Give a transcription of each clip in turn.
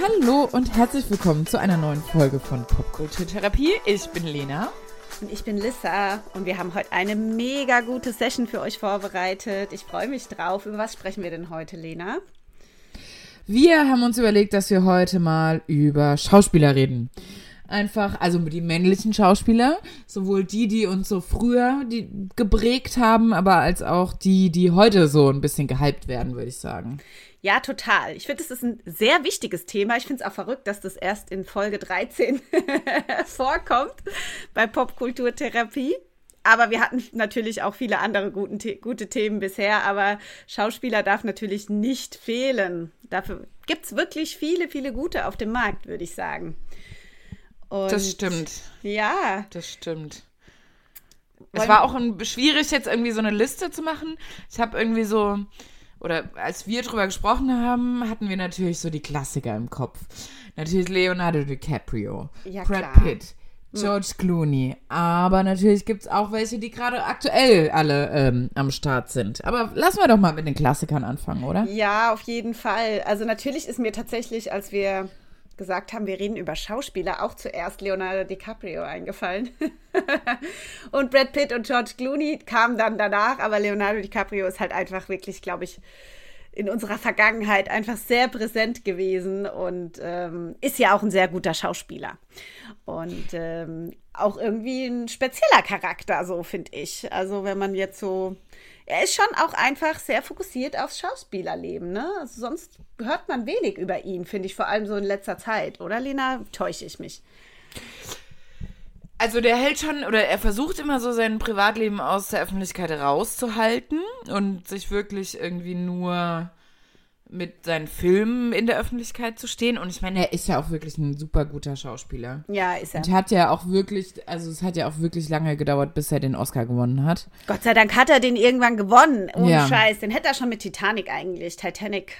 Hallo und herzlich willkommen zu einer neuen Folge von Popkulturtherapie. Ich bin Lena. Und ich bin Lissa und wir haben heute eine mega gute Session für euch vorbereitet. Ich freue mich drauf. Über was sprechen wir denn heute, Lena? Wir haben uns überlegt, dass wir heute mal über Schauspieler reden. Einfach, also die männlichen Schauspieler, sowohl die, die uns so früher die geprägt haben, aber als auch die, die heute so ein bisschen gehypt werden, würde ich sagen. Ja, total. Ich finde, das ist ein sehr wichtiges Thema. Ich finde es auch verrückt, dass das erst in Folge 13 vorkommt bei Popkulturtherapie. Aber wir hatten natürlich auch viele andere guten, gute Themen bisher. Aber Schauspieler darf natürlich nicht fehlen. Dafür gibt es wirklich viele, viele gute auf dem Markt, würde ich sagen. Und das stimmt. Ja. Das stimmt. Es war auch ein, schwierig, jetzt irgendwie so eine Liste zu machen. Ich habe irgendwie so oder als wir drüber gesprochen haben, hatten wir natürlich so die Klassiker im Kopf. Natürlich Leonardo DiCaprio, ja, Brad klar. Pitt, hm. George Clooney. Aber natürlich gibt es auch welche, die gerade aktuell alle ähm, am Start sind. Aber lassen wir doch mal mit den Klassikern anfangen, oder? Ja, auf jeden Fall. Also natürlich ist mir tatsächlich, als wir gesagt haben, wir reden über Schauspieler, auch zuerst Leonardo DiCaprio eingefallen. und Brad Pitt und George Clooney kamen dann danach, aber Leonardo DiCaprio ist halt einfach wirklich, glaube ich, in unserer Vergangenheit einfach sehr präsent gewesen und ähm, ist ja auch ein sehr guter Schauspieler. Und ähm, auch irgendwie ein spezieller Charakter, so finde ich. Also wenn man jetzt so er ist schon auch einfach sehr fokussiert aufs Schauspielerleben. Ne? Also sonst hört man wenig über ihn, finde ich, vor allem so in letzter Zeit. Oder, Lena? Täusche ich mich? Also der hält schon, oder er versucht immer so sein Privatleben aus der Öffentlichkeit rauszuhalten und sich wirklich irgendwie nur mit seinen Filmen in der Öffentlichkeit zu stehen. Und ich meine, er ist ja auch wirklich ein super guter Schauspieler. Ja, ist er. Und hat ja auch wirklich, also es hat ja auch wirklich lange gedauert, bis er den Oscar gewonnen hat. Gott sei Dank hat er den irgendwann gewonnen. Ohne ja. Scheiß. Den hätte er schon mit Titanic eigentlich, Titanic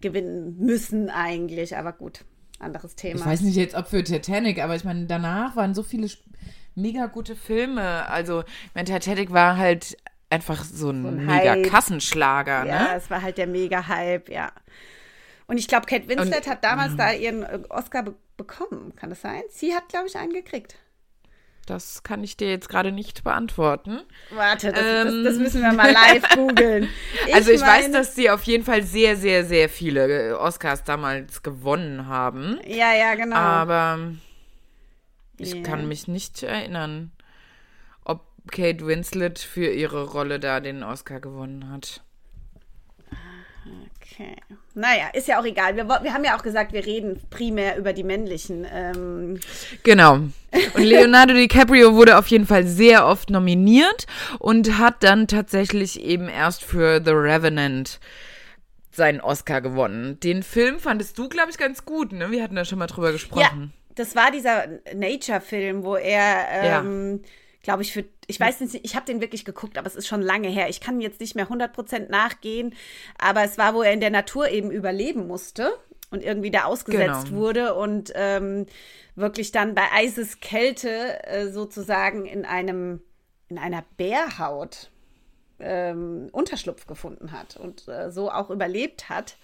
gewinnen müssen eigentlich. Aber gut, anderes Thema. Ich weiß nicht jetzt, ob für Titanic, aber ich meine, danach waren so viele mega gute Filme. Also, ich meine, Titanic war halt einfach so ein, so ein mega Hype. Kassenschlager. Ja, ne? es war halt der mega Hype, ja. Und ich glaube, Kate Winslet Und, hat damals da ihren äh, Oscar be bekommen. Kann das sein? Sie hat, glaube ich, einen gekriegt. Das kann ich dir jetzt gerade nicht beantworten. Warte, das, ähm, das, das müssen wir mal live googeln. Also ich mein, weiß, dass sie auf jeden Fall sehr, sehr, sehr viele äh, Oscars damals gewonnen haben. Ja, ja, genau. Aber ich yeah. kann mich nicht erinnern. Kate Winslet für ihre Rolle da den Oscar gewonnen hat. Okay. Naja, ist ja auch egal. Wir, wir haben ja auch gesagt, wir reden primär über die männlichen. Ähm. Genau. Und Leonardo DiCaprio wurde auf jeden Fall sehr oft nominiert und hat dann tatsächlich eben erst für The Revenant seinen Oscar gewonnen. Den Film fandest du, glaube ich, ganz gut, ne? Wir hatten da schon mal drüber gesprochen. Ja, das war dieser Nature-Film, wo er ähm, ja glaube ich, für, ich weiß nicht, ich habe den wirklich geguckt, aber es ist schon lange her. Ich kann jetzt nicht mehr 100% nachgehen, aber es war, wo er in der Natur eben überleben musste und irgendwie da ausgesetzt genau. wurde und ähm, wirklich dann bei Eiseskälte äh, sozusagen in einem, in einer Bärhaut ähm, Unterschlupf gefunden hat und äh, so auch überlebt hat.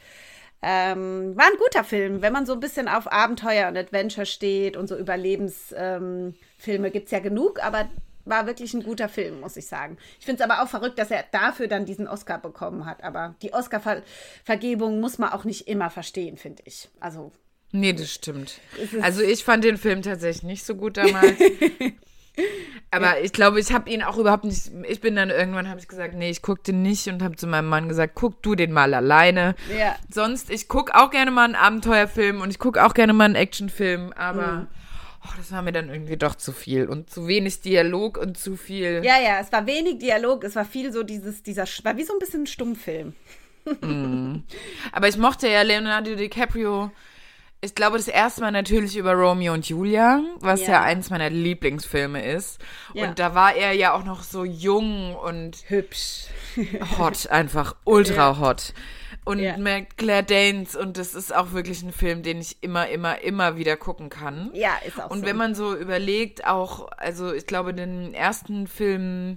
Ähm, war ein guter Film, wenn man so ein bisschen auf Abenteuer und Adventure steht und so Überlebensfilme ähm, gibt es ja genug, aber war wirklich ein guter Film, muss ich sagen. Ich finde es aber auch verrückt, dass er dafür dann diesen Oscar bekommen hat. Aber die Oscar-Vergebung muss man auch nicht immer verstehen, finde ich. Also. Nee, das stimmt. Also ich fand den Film tatsächlich nicht so gut damals. Aber ich glaube, ich habe ihn auch überhaupt nicht. Ich bin dann irgendwann, habe ich gesagt, nee, ich gucke den nicht und habe zu meinem Mann gesagt, guck du den mal alleine. Ja. Sonst, ich gucke auch gerne mal einen Abenteuerfilm und ich gucke auch gerne mal einen Actionfilm, aber mhm oh, das war mir dann irgendwie doch zu viel und zu wenig Dialog und zu viel. Ja, ja, es war wenig Dialog, es war viel so dieses, dieser, war wie so ein bisschen ein Stummfilm. Mm. Aber ich mochte ja Leonardo DiCaprio. Ich glaube, das erste Mal natürlich über Romeo und Julia, was ja, ja eins meiner Lieblingsfilme ist. Ja. Und da war er ja auch noch so jung und hübsch. Hot, einfach ultra ja. hot und ja. mit Claire Danes und das ist auch wirklich ein Film, den ich immer, immer, immer wieder gucken kann. Ja, ist auch Und so. wenn man so überlegt, auch, also ich glaube, den ersten Film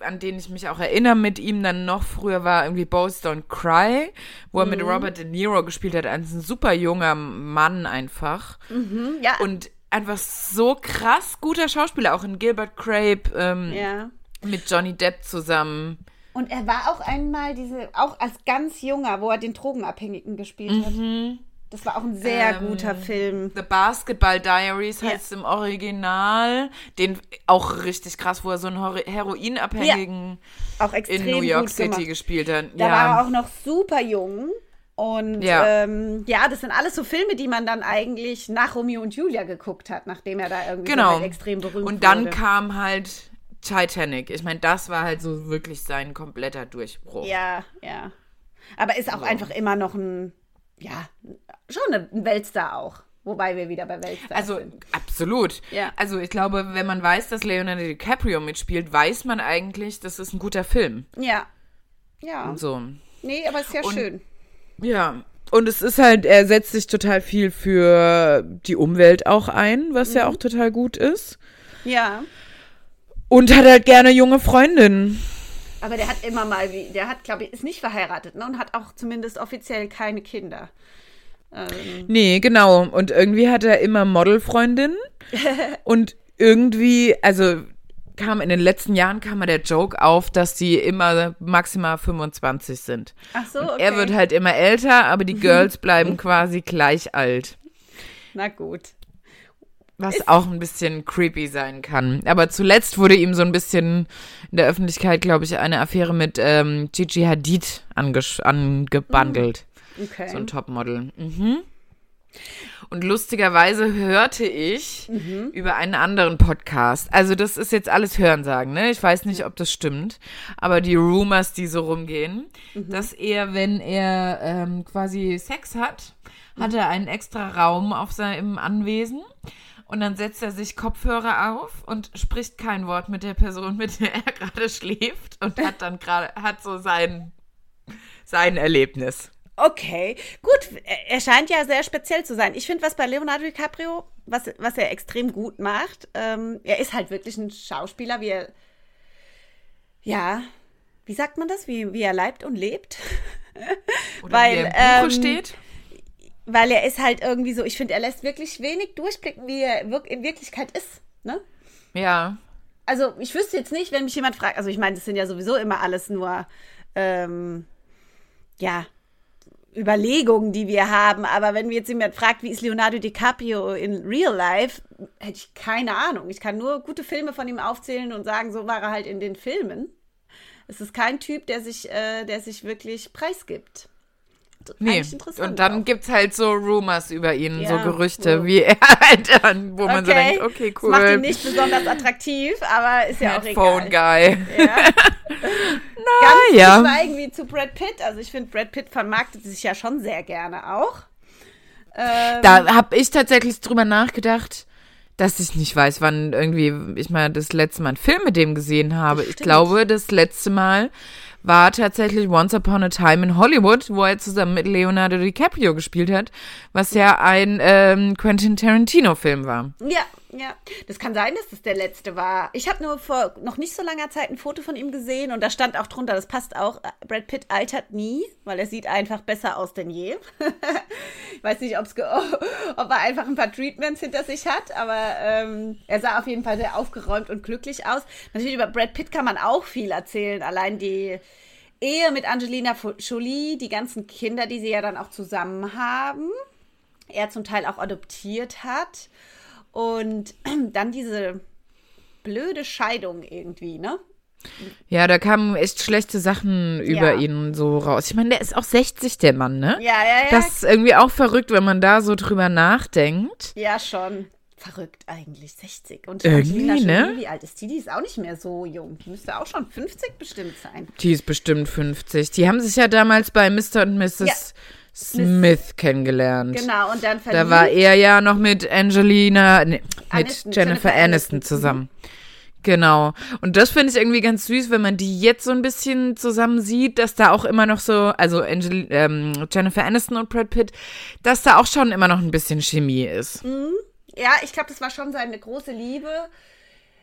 an den ich mich auch erinnere mit ihm dann noch früher war irgendwie Boys Don't Cry, wo er mhm. mit Robert De Niro gespielt hat, ein super junger Mann einfach. Mhm, ja. Und einfach so krass guter Schauspieler, auch in Gilbert Crape ähm, ja. mit Johnny Depp zusammen. Und er war auch einmal diese, auch als ganz junger, wo er den Drogenabhängigen gespielt mhm. hat. Das war auch ein sehr ähm, guter Film. The Basketball Diaries ja. heißt im Original. Den auch richtig krass, wo er so einen Heroinabhängigen ja. in New York City gemacht. gespielt hat. Da ja. war er auch noch super jung. Und ja. Ähm, ja, das sind alles so Filme, die man dann eigentlich nach Romeo und Julia geguckt hat, nachdem er da irgendwie genau. so halt extrem berühmt Und dann wurde. kam halt Titanic. Ich meine, das war halt so wirklich sein kompletter Durchbruch. Ja, ja. Aber ist auch so. einfach immer noch ein, ja, schon ein Weltstar auch. Wobei wir wieder bei Weltstar also, sind. Also absolut. Ja. Also ich glaube, wenn man weiß, dass Leonardo DiCaprio mitspielt, weiß man eigentlich, das ist ein guter Film. Ja. Ja. Und so. Nee, aber ist ja Und, schön. Ja. Und es ist halt, er setzt sich total viel für die Umwelt auch ein, was mhm. ja auch total gut ist. Ja. Und hat halt gerne junge Freundinnen. Aber der hat immer mal, der hat, glaube ich, ist nicht verheiratet ne? und hat auch zumindest offiziell keine Kinder. Ähm. Nee, genau. Und irgendwie hat er immer Modelfreundinnen. und irgendwie, also kam in den letzten Jahren kam mal der Joke auf, dass die immer maximal 25 sind. Ach so, okay. er wird halt immer älter, aber die Girls bleiben quasi gleich alt. Na gut. Was Ist auch ein bisschen creepy sein kann. Aber zuletzt wurde ihm so ein bisschen in der Öffentlichkeit, glaube ich, eine Affäre mit ähm, Gigi Hadid angebandelt. Okay. So ein Topmodel. Mhm. Und lustigerweise hörte ich mhm. über einen anderen Podcast. Also das ist jetzt alles Hörensagen, ne? Ich weiß nicht, ob das stimmt. Aber die Rumors, die so rumgehen, mhm. dass er, wenn er ähm, quasi Sex hat, hat er einen extra Raum auf seinem Anwesen. Und dann setzt er sich Kopfhörer auf und spricht kein Wort mit der Person, mit der er gerade schläft und hat dann gerade, hat so sein, sein Erlebnis. Okay, gut. Er scheint ja sehr speziell zu sein. Ich finde, was bei Leonardo DiCaprio, was, was er extrem gut macht, ähm, er ist halt wirklich ein Schauspieler, wie er, ja, wie sagt man das, wie, wie er leibt und lebt? Oder weil, wie er im Buche ähm, steht? Weil er ist halt irgendwie so, ich finde, er lässt wirklich wenig durchblicken, wie er in Wirklichkeit ist, ne? Ja. Also, ich wüsste jetzt nicht, wenn mich jemand fragt, also ich meine, das sind ja sowieso immer alles nur, ähm, ja, Überlegungen, die wir haben. Aber wenn mir jetzt jemand fragt, wie ist Leonardo DiCaprio in Real Life, hätte ich keine Ahnung. Ich kann nur gute Filme von ihm aufzählen und sagen, so war er halt in den Filmen. Es ist kein Typ, der sich, äh, der sich wirklich preisgibt. Nee, und dann gibt es halt so Rumors über ihn, ja, so Gerüchte, so. wie er halt dann, wo okay. man so denkt, okay, cool. Das macht ihn nicht besonders attraktiv, aber ist ja auch egal. Phone Guy. Ja. Na, Ganz ja. schweigen wie zu Brad Pitt. Also ich finde, Brad Pitt vermarktet sich ja schon sehr gerne auch. Ähm, da habe ich tatsächlich drüber nachgedacht, dass ich nicht weiß, wann irgendwie ich mal das letzte Mal einen Film mit dem gesehen habe. Ich glaube, das letzte Mal war tatsächlich Once Upon a Time in Hollywood, wo er zusammen mit Leonardo DiCaprio gespielt hat, was ja ein ähm, Quentin Tarantino-Film war. Ja, ja. Das kann sein, dass das der letzte war. Ich habe nur vor noch nicht so langer Zeit ein Foto von ihm gesehen und da stand auch drunter, das passt auch, Brad Pitt altert nie, weil er sieht einfach besser aus denn je. ich weiß nicht, ob's ob er einfach ein paar Treatments hinter sich hat, aber ähm, er sah auf jeden Fall sehr aufgeräumt und glücklich aus. Natürlich über Brad Pitt kann man auch viel erzählen, allein die Ehe mit Angelina Jolie, die ganzen Kinder, die sie ja dann auch zusammen haben, er zum Teil auch adoptiert hat. Und dann diese blöde Scheidung irgendwie, ne? Ja, da kamen echt schlechte Sachen über ja. ihn so raus. Ich meine, der ist auch 60, der Mann, ne? Ja, ja, ja. Das ist irgendwie auch verrückt, wenn man da so drüber nachdenkt. Ja, schon. Verrückt eigentlich, 60. Und irgendwie, ne? wie alt ist die? Die ist auch nicht mehr so jung. Die müsste auch schon 50 bestimmt sein. Die ist bestimmt 50. Die haben sich ja damals bei Mr. und Mrs. Ja. Smith kennengelernt. Genau, und dann verliebt. Da war er ja noch mit Angelina, nee, mit Aniston, Jennifer, Jennifer Aniston, Aniston zusammen. Genau. Und das finde ich irgendwie ganz süß, wenn man die jetzt so ein bisschen zusammen sieht, dass da auch immer noch so, also Angel, ähm, Jennifer Aniston und Brad Pitt, dass da auch schon immer noch ein bisschen Chemie ist. Mhm. Ja, ich glaube, das war schon seine große Liebe.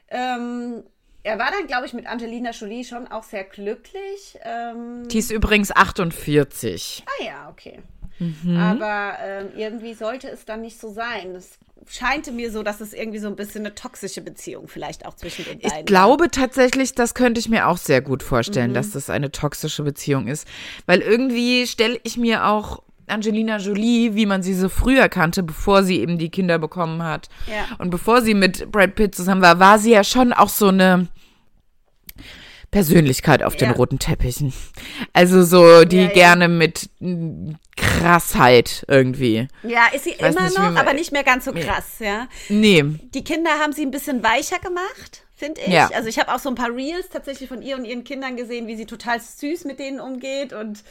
Ähm, er war dann, glaube ich, mit Angelina Jolie schon auch sehr glücklich. Ähm, die ist übrigens 48. Ah ja, okay. Mhm. Aber ähm, irgendwie sollte es dann nicht so sein. Es scheinte mir so, dass es irgendwie so ein bisschen eine toxische Beziehung vielleicht auch zwischen den beiden. Ich glaube tatsächlich, das könnte ich mir auch sehr gut vorstellen, mhm. dass das eine toxische Beziehung ist. Weil irgendwie stelle ich mir auch Angelina Jolie, wie man sie so früher kannte, bevor sie eben die Kinder bekommen hat. Ja. Und bevor sie mit Brad Pitt zusammen war, war sie ja schon auch so eine Persönlichkeit auf ja. den roten Teppichen. Also so, die ja, gerne mit Krassheit irgendwie. Ja, ist sie immer nicht, noch, aber nicht mehr ganz so krass, ja. Nee. Die Kinder haben sie ein bisschen weicher gemacht finde ich. Ja. Also ich habe auch so ein paar Reels tatsächlich von ihr und ihren Kindern gesehen, wie sie total süß mit denen umgeht und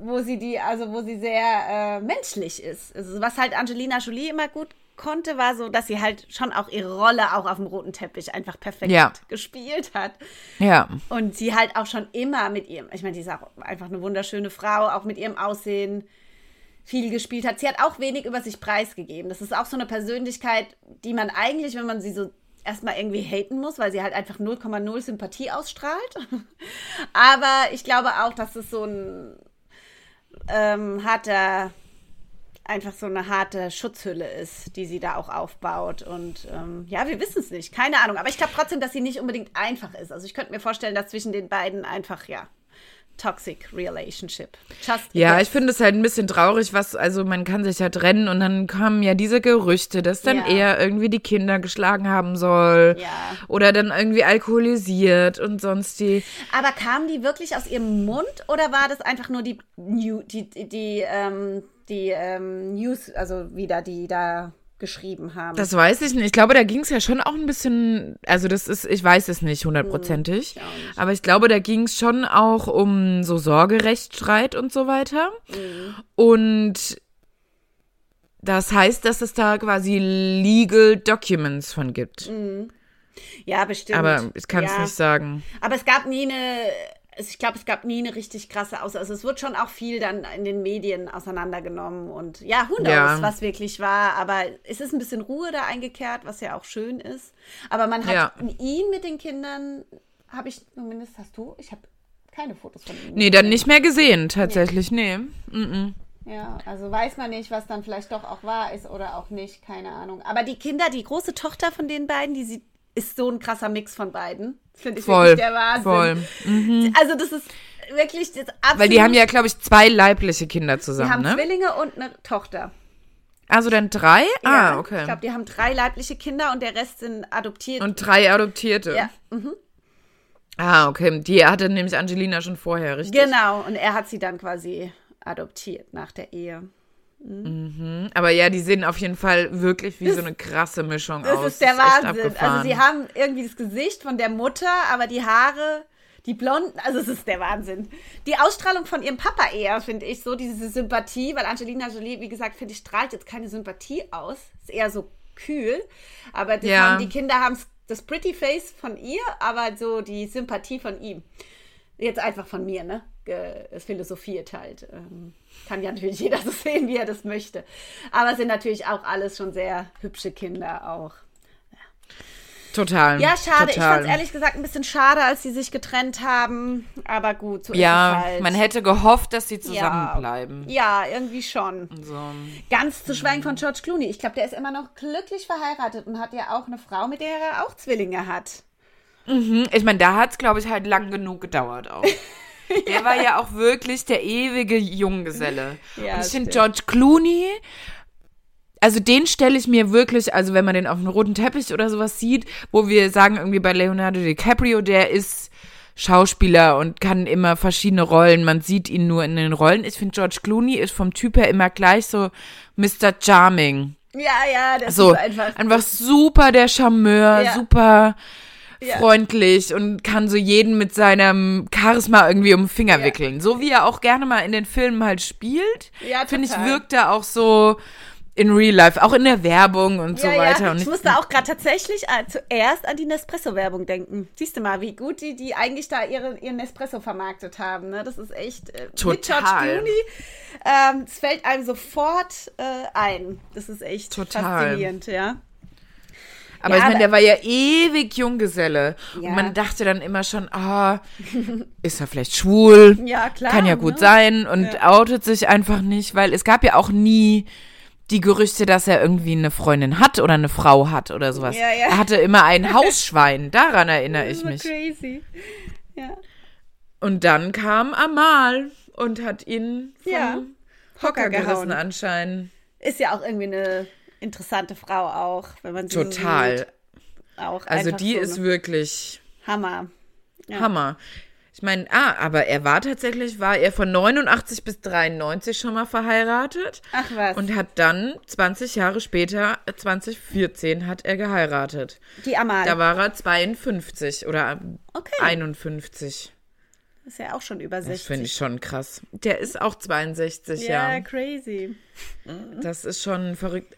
wo sie die, also wo sie sehr äh, menschlich ist. Also was halt Angelina Jolie immer gut konnte, war so, dass sie halt schon auch ihre Rolle auch auf dem roten Teppich einfach perfekt ja. gespielt hat. Ja. Und sie halt auch schon immer mit ihrem, ich meine, die ist auch einfach eine wunderschöne Frau, auch mit ihrem Aussehen viel gespielt hat. Sie hat auch wenig über sich preisgegeben. Das ist auch so eine Persönlichkeit, die man eigentlich, wenn man sie so erstmal irgendwie haten muss, weil sie halt einfach 0,0 Sympathie ausstrahlt. Aber ich glaube auch, dass es so ein ähm, harter, einfach so eine harte Schutzhülle ist, die sie da auch aufbaut. Und ähm, ja, wir wissen es nicht. Keine Ahnung. Aber ich glaube trotzdem, dass sie nicht unbedingt einfach ist. Also ich könnte mir vorstellen, dass zwischen den beiden einfach, ja, toxic relationship. Just ja, yes. ich finde es halt ein bisschen traurig, was, also man kann sich ja trennen und dann kamen ja diese Gerüchte, dass dann ja. er irgendwie die Kinder geschlagen haben soll. Ja. Oder dann irgendwie alkoholisiert und sonst die. Aber kamen die wirklich aus ihrem Mund oder war das einfach nur die, New, die, die, die, ähm, die ähm, News, also wieder die da geschrieben haben. Das weiß ich nicht. Ich glaube, da ging es ja schon auch ein bisschen, also das ist, ich weiß es nicht hundertprozentig, hm, aber ich glaube, da ging es schon auch um so Sorgerechtsstreit und so weiter. Mhm. Und das heißt, dass es da quasi Legal Documents von gibt. Mhm. Ja, bestimmt. Aber ich kann es ja. nicht sagen. Aber es gab nie eine ich glaube, es gab nie eine richtig krasse Aussage. Also es wird schon auch viel dann in den Medien auseinandergenommen und ja, who knows, ja. was wirklich war. Aber es ist ein bisschen Ruhe da eingekehrt, was ja auch schön ist. Aber man hat ja. ihn mit den Kindern, habe ich zumindest, hast du? Ich habe keine Fotos von ihm. Nee, dann nicht mehr gesehen, tatsächlich, nee. nee. Mm -mm. Ja, also weiß man nicht, was dann vielleicht doch auch wahr ist oder auch nicht, keine Ahnung. Aber die Kinder, die große Tochter von den beiden, die sieht ist so ein krasser Mix von beiden. Finde ich voll, wirklich der Wahnsinn. Voll. Mhm. Also das ist wirklich das absolut. Weil die haben ja, glaube ich, zwei leibliche Kinder zusammen, die haben ne? Zwillinge und eine Tochter. Also dann drei? Ja, ah, okay. Ich glaube, die haben drei leibliche Kinder und der Rest sind adoptiert. Und drei Adoptierte. Ja. Mhm. Ah, okay. Die hatte nämlich Angelina schon vorher, richtig? Genau. Und er hat sie dann quasi adoptiert nach der Ehe. Mhm. Aber ja, die sehen auf jeden Fall wirklich wie das, so eine krasse Mischung das aus. Das ist der das ist Wahnsinn. Also sie haben irgendwie das Gesicht von der Mutter, aber die Haare, die blonden, also es ist der Wahnsinn. Die Ausstrahlung von ihrem Papa eher, finde ich, so diese Sympathie, weil Angelina Jolie, wie gesagt, finde ich, strahlt jetzt keine Sympathie aus. Ist eher so kühl. Aber ja. haben, die Kinder haben das Pretty Face von ihr, aber so die Sympathie von ihm. Jetzt einfach von mir, ne? Es philosophiert halt. Ähm, kann ja natürlich jeder so sehen, wie er das möchte. Aber es sind natürlich auch alles schon sehr hübsche Kinder auch. Total. Ja, schade. Total. Ich fand es ehrlich gesagt ein bisschen schade, als sie sich getrennt haben. Aber gut, so ja, ist es halt. man hätte gehofft, dass sie zusammenbleiben. Ja, ja irgendwie schon. So. Ganz zu schweigen von George Clooney. Ich glaube, der ist immer noch glücklich verheiratet und hat ja auch eine Frau, mit der er auch Zwillinge hat. Mhm. Ich meine, da hat es, glaube ich, halt lang genug gedauert auch. Der ja. war ja auch wirklich der ewige Junggeselle. Ja, und ich finde George Clooney, also den stelle ich mir wirklich, also wenn man den auf einem roten Teppich oder sowas sieht, wo wir sagen irgendwie bei Leonardo DiCaprio, der ist Schauspieler und kann immer verschiedene Rollen. Man sieht ihn nur in den Rollen. Ich finde George Clooney ist vom Typ her immer gleich so Mr. Charming. Ja, ja, das so, ist einfach. Einfach super der Charmeur, ja. super ja. freundlich und kann so jeden mit seinem Charisma irgendwie um den Finger ja. wickeln. So wie er auch gerne mal in den Filmen halt spielt. Ja, Finde ich, wirkt er auch so in real life, auch in der Werbung und ja, so weiter. Ja. ich musste auch gerade tatsächlich äh, zuerst an die Nespresso-Werbung denken. Siehst du mal, wie gut die, die eigentlich da ihre, ihren Nespresso vermarktet haben. Ne? Das ist echt äh, Total. mit George Clooney. Ähm, es fällt einem sofort äh, ein. Das ist echt Total. faszinierend, ja. Aber ja, ich meine, der war ja ewig Junggeselle. Ja. Und man dachte dann immer schon, ah, oh, ist er vielleicht schwul? Ja, klar. Kann ja gut ne? sein und ja. outet sich einfach nicht, weil es gab ja auch nie die Gerüchte, dass er irgendwie eine Freundin hat oder eine Frau hat oder sowas. Ja, ja. Er hatte immer ein Hausschwein, daran erinnere ich mich. Crazy. Ja. Und dann kam Amal und hat ihn vom ja. Hocker gerissen anscheinend. Ist ja auch irgendwie eine interessante Frau auch, wenn man sie Total. So auch also die so ist wirklich Hammer. Ja. Hammer. Ich meine, ah, aber er war tatsächlich, war er von 89 bis 93 schon mal verheiratet. Ach was. Und hat dann 20 Jahre später, 2014, hat er geheiratet. Die Amal. Da war er 52 oder okay. 51. Das ist ja auch schon über 60. Das finde ich schon krass. Der ist auch 62, ja. Ja, crazy. Das ist schon verrückt.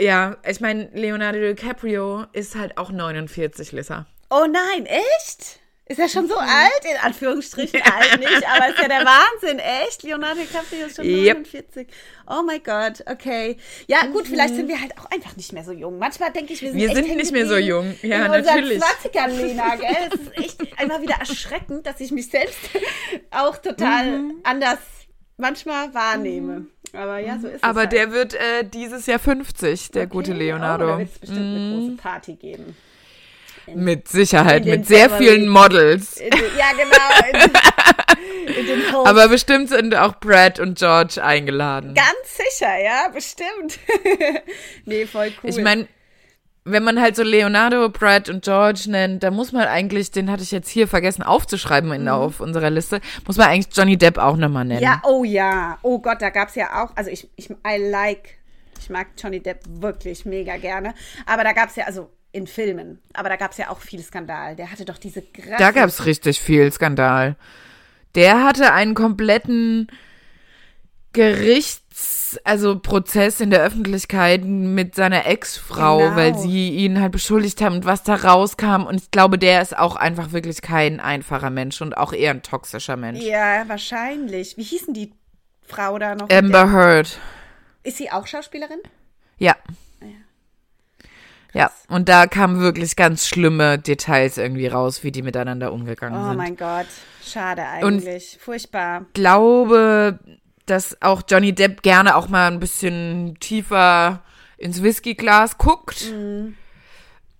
Ja, ich meine, Leonardo DiCaprio ist halt auch 49, Lissa. Oh nein, echt? Ist er schon so mhm. alt? In Anführungsstrichen alt nicht, aber ist ja der Wahnsinn, echt? Leonardo DiCaprio ist schon yep. 49. Oh mein Gott, okay. Ja, gut, mhm. vielleicht sind wir halt auch einfach nicht mehr so jung. Manchmal denke ich, wir sind, wir sind nicht mehr so jung. Ja, in natürlich. 20ern, Lena, gell? Es ist echt einmal wieder erschreckend, dass ich mich selbst auch total mhm. anders manchmal wahrnehme. Aber ja, so ist Aber es. Aber halt. der wird äh, dieses Jahr 50, der okay. gute Leonardo. Oh, da wird es bestimmt mhm. eine große Party geben. In, mit Sicherheit, mit sehr vielen Models. In, ja, genau. In, Aber bestimmt sind auch Brad und George eingeladen. Ganz sicher, ja, bestimmt. nee, voll cool. Ich meine, wenn man halt so Leonardo, Brad und George nennt, da muss man eigentlich, den hatte ich jetzt hier vergessen aufzuschreiben in, mhm. auf unserer Liste, muss man eigentlich Johnny Depp auch nochmal nennen. Ja, oh ja. Oh Gott, da gab es ja auch, also ich, ich, I like, ich mag Johnny Depp wirklich mega gerne. Aber da gab es ja, also in Filmen. Aber da gab es ja auch viel Skandal. Der hatte doch diese Da gab es richtig viel Skandal. Der hatte einen kompletten Gerichts, also Prozess in der Öffentlichkeit mit seiner Ex-Frau, genau. weil sie ihn halt beschuldigt haben und was da rauskam. Und ich glaube, der ist auch einfach wirklich kein einfacher Mensch und auch eher ein toxischer Mensch. Ja, wahrscheinlich. Wie hießen die Frau da noch? Amber Heard. Ist sie auch Schauspielerin? Ja. Ja, und da kamen wirklich ganz schlimme Details irgendwie raus, wie die miteinander umgegangen oh sind. Oh mein Gott, schade eigentlich. Und Furchtbar. Ich glaube, dass auch Johnny Depp gerne auch mal ein bisschen tiefer ins Whiskyglas guckt. Mm.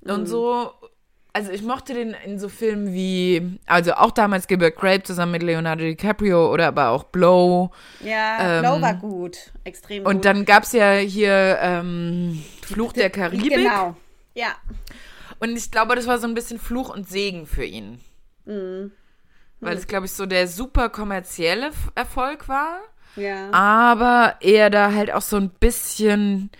Und mm. so. Also ich mochte den in so Filmen wie, also auch damals Gilbert Grape zusammen mit Leonardo DiCaprio oder aber auch Blow. Ja, ähm, Blow war gut, extrem gut. Und dann gab es ja hier ähm, Fluch der Karibik. Genau, ja. Und ich glaube, das war so ein bisschen Fluch und Segen für ihn. Mhm. Weil es, glaube ich, so der super kommerzielle Erfolg war. Ja. Aber er da halt auch so ein bisschen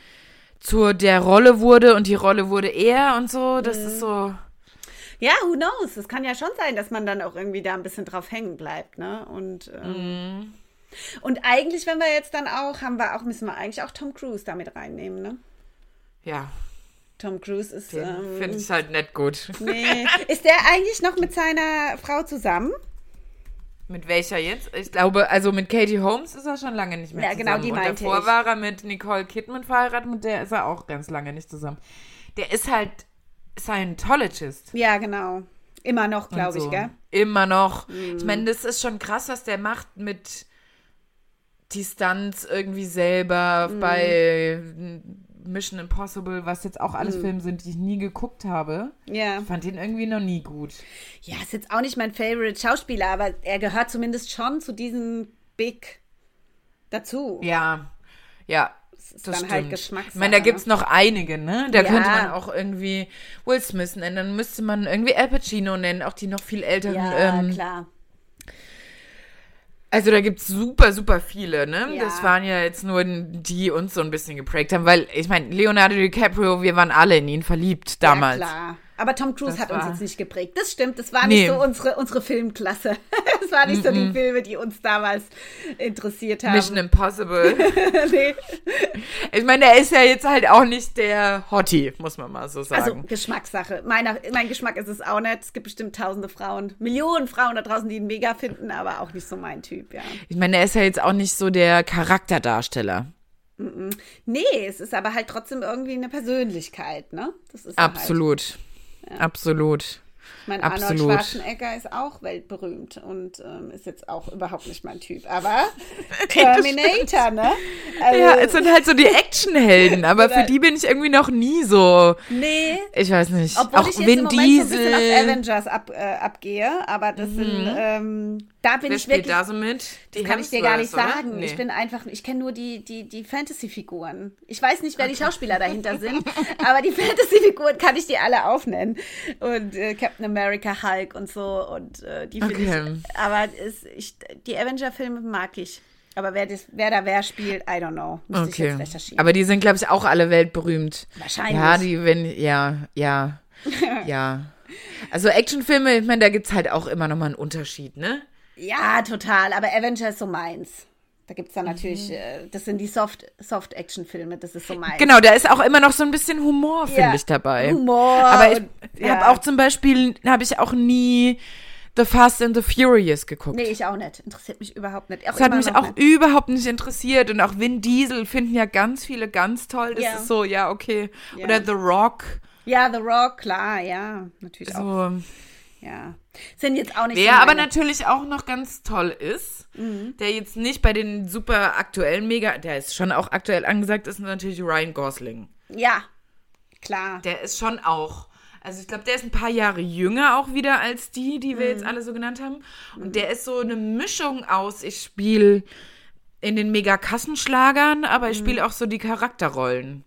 zu der Rolle wurde und die Rolle wurde er und so. Das mhm. ist so. Ja, who knows? Es kann ja schon sein, dass man dann auch irgendwie da ein bisschen drauf hängen bleibt, ne? Und, ähm, mhm. und eigentlich, wenn wir jetzt dann auch, haben wir auch, müssen wir eigentlich auch Tom Cruise damit reinnehmen, ne? Ja. Tom Cruise ist. Ähm, Finde ich halt nicht gut. Nee. Ist der eigentlich noch mit seiner Frau zusammen? Mit welcher jetzt? Ich glaube, also mit Katie Holmes ist er schon lange nicht mehr ja, genau, zusammen. Genau, die meinte Und davor ich. war er mit Nicole Kidman verheiratet, mit der ist er auch ganz lange nicht zusammen. Der ist halt Scientologist. Ja, genau. Immer noch, glaube so. ich, gell? Immer noch. Mhm. Ich meine, das ist schon krass, was der macht mit Distanz irgendwie selber mhm. bei Mission Impossible, was jetzt auch alles mhm. Filme sind, die ich nie geguckt habe. Ja. Ich fand ihn irgendwie noch nie gut. Ja, ist jetzt auch nicht mein Favorite Schauspieler, aber er gehört zumindest schon zu diesem Big dazu. Ja, ja. Das ist das dann halt stimmt. halt Geschmackssache. Ich meine, da gibt es noch einige, ne? Da ja. könnte man auch irgendwie Will Smith nennen, dann müsste man irgendwie Al Pacino nennen, auch die noch viel älteren. Ja, ähm, klar also da gibt's super, super viele, ne? Ja. Das waren ja jetzt nur die uns so ein bisschen geprägt haben, weil ich meine, Leonardo DiCaprio, wir waren alle in ihn verliebt damals. Ja, klar. Aber Tom Cruise das hat uns jetzt nicht geprägt. Das stimmt, das war nee. nicht so unsere, unsere Filmklasse. Das war nicht mm -mm. so die Filme, die uns damals interessiert haben. Mission Impossible. nee. Ich meine, er ist ja jetzt halt auch nicht der Hottie, muss man mal so sagen. Also Geschmackssache. Meiner, mein Geschmack ist es auch nicht. Es gibt bestimmt tausende Frauen, Millionen Frauen da draußen, die ihn mega finden, aber auch nicht so mein Typ, ja. Ich meine, er ist ja jetzt auch nicht so der Charakterdarsteller. Nee, es ist aber halt trotzdem irgendwie eine Persönlichkeit, ne? Das ist Absolut. Halt, ja. Absolut. Mein Absolut. Arnold Schwarzenegger ist auch weltberühmt und ähm, ist jetzt auch überhaupt nicht mein Typ. Aber Terminator, ne? Also, ja, es sind halt so die Actionhelden, aber für die bin ich irgendwie noch nie so. Nee. Ich weiß nicht. Obwohl auch ich jetzt Vin im Moment Diesel. so ein bisschen auf Avengers ab, äh, abgehe, aber das mhm. sind ähm, da bin Wer ich wirklich. da so mit? Die kann ich dir gar nicht sagen. Nee. Ich bin einfach, ich kenne nur die, die, die Fantasy-Figuren. Ich weiß nicht, wer okay. die Schauspieler dahinter sind, aber die Fantasy-Figuren kann ich dir alle aufnennen. Und äh, Captain America, Hulk und so. Und äh, die finde okay. ich. Aber es, ich, die Avenger-Filme mag ich. Aber wer, das, wer da wer spielt, I don't know. Müsste okay. Aber die sind, glaube ich, auch alle weltberühmt. Wahrscheinlich. Ja, die, wenn, ja, ja, ja. Also Actionfilme, ich meine, da gibt es halt auch immer noch mal einen Unterschied, ne? Ja, total. Aber Avengers ist so meins. Da gibt es dann natürlich, mhm. äh, das sind die Soft-Action-Filme, das ist so meins. Genau, da ist auch immer noch so ein bisschen Humor, finde ja. ich, dabei. Humor. Aber ich ja. habe auch zum Beispiel, habe ich auch nie The Fast and the Furious geguckt. Nee, ich auch nicht. Interessiert mich überhaupt nicht. Auch das hat mich auch nicht. überhaupt nicht interessiert. Und auch Vin Diesel finden ja ganz viele ganz toll. Das ja. ist so, ja, okay. Oder The Rock. Ja, The Rock, klar, ja. Natürlich so. auch. Ja. Sind jetzt auch nicht Wer so aber natürlich auch noch ganz toll ist, mhm. der jetzt nicht bei den super aktuellen Mega, der ist schon auch aktuell angesagt, ist natürlich Ryan Gosling. Ja, klar. Der ist schon auch. Also ich glaube, der ist ein paar Jahre jünger auch wieder als die, die wir mhm. jetzt alle so genannt haben. Und mhm. der ist so eine Mischung aus, ich spiele in den Mega-Kassenschlagern, aber ich mhm. spiele auch so die Charakterrollen.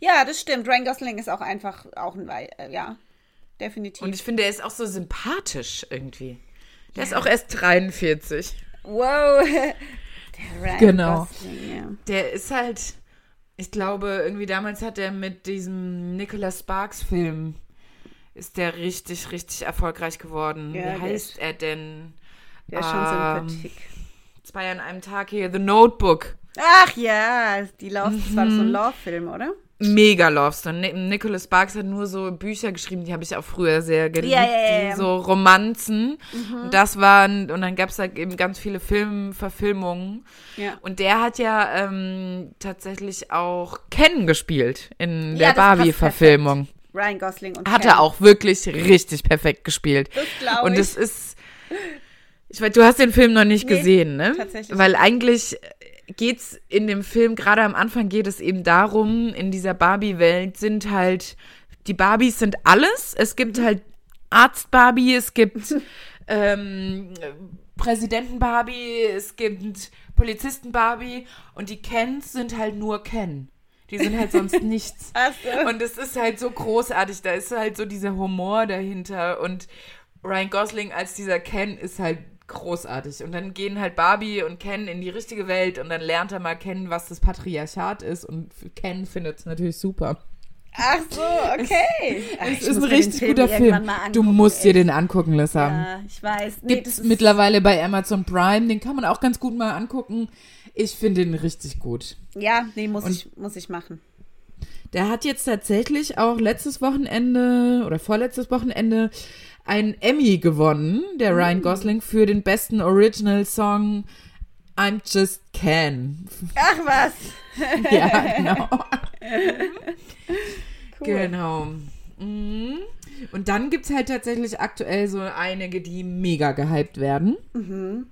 Ja, das stimmt. Ryan Gosling ist auch einfach auch ein, äh, ja, definitiv. Und ich finde, er ist auch so sympathisch irgendwie. Der ja. ist auch erst 43. Wow. Der Ryan genau. Gosling, ja. Der ist halt, ich glaube, irgendwie damals hat er mit diesem Nicholas Sparks Film ist der richtig, richtig erfolgreich geworden. Ja, Wie heißt er denn? Der ist schon ähm, sympathisch. Zwei an einem Tag hier, The Notebook. Ach ja, die Love, mhm. das war so ein mhm. Love-Film, oder? Mega Love Story. Nicholas Sparks hat nur so Bücher geschrieben, die habe ich auch früher sehr geliebt. Ja, ja, ja. So Romanzen. Mhm. Und das waren, und dann gab es da eben ganz viele Filmverfilmungen. Ja. Und der hat ja ähm, tatsächlich auch Ken gespielt in der Barbie-Verfilmung. Ryan Gosling und Hat Ken. er auch wirklich richtig perfekt gespielt. Das glaube ich. Und es ist. Ich weiß, du hast den Film noch nicht nee, gesehen, ne? Tatsächlich. Weil eigentlich geht's in dem Film, gerade am Anfang geht es eben darum, in dieser Barbie-Welt sind halt, die Barbies sind alles. Es gibt mhm. halt Arzt-Barbie, es gibt ähm, Präsidenten-Barbie, es gibt Polizisten-Barbie und die Kens sind halt nur Ken. Die sind halt sonst nichts. So. Und es ist halt so großartig. Da ist halt so dieser Humor dahinter. Und Ryan Gosling als dieser Ken ist halt großartig. Und dann gehen halt Barbie und Ken in die richtige Welt und dann lernt er mal kennen, was das Patriarchat ist. Und Ken findet es natürlich super. Ach so, okay. Es, es ist ein richtig guter Film. Du musst dir den angucken, Lissa. Ja, ich weiß. Nee, Gibt es mittlerweile bei Amazon Prime. Den kann man auch ganz gut mal angucken. Ich finde den richtig gut. Ja, nee, muss, ich, muss ich machen. Der hat jetzt tatsächlich auch letztes Wochenende oder vorletztes Wochenende einen Emmy gewonnen, der Ryan mm. Gosling, für den besten Original Song I'm Just Ken. Ach was. ja, genau. cool. Genau. Mhm. Und dann gibt es halt tatsächlich aktuell so einige, die mega gehypt werden. Mhm.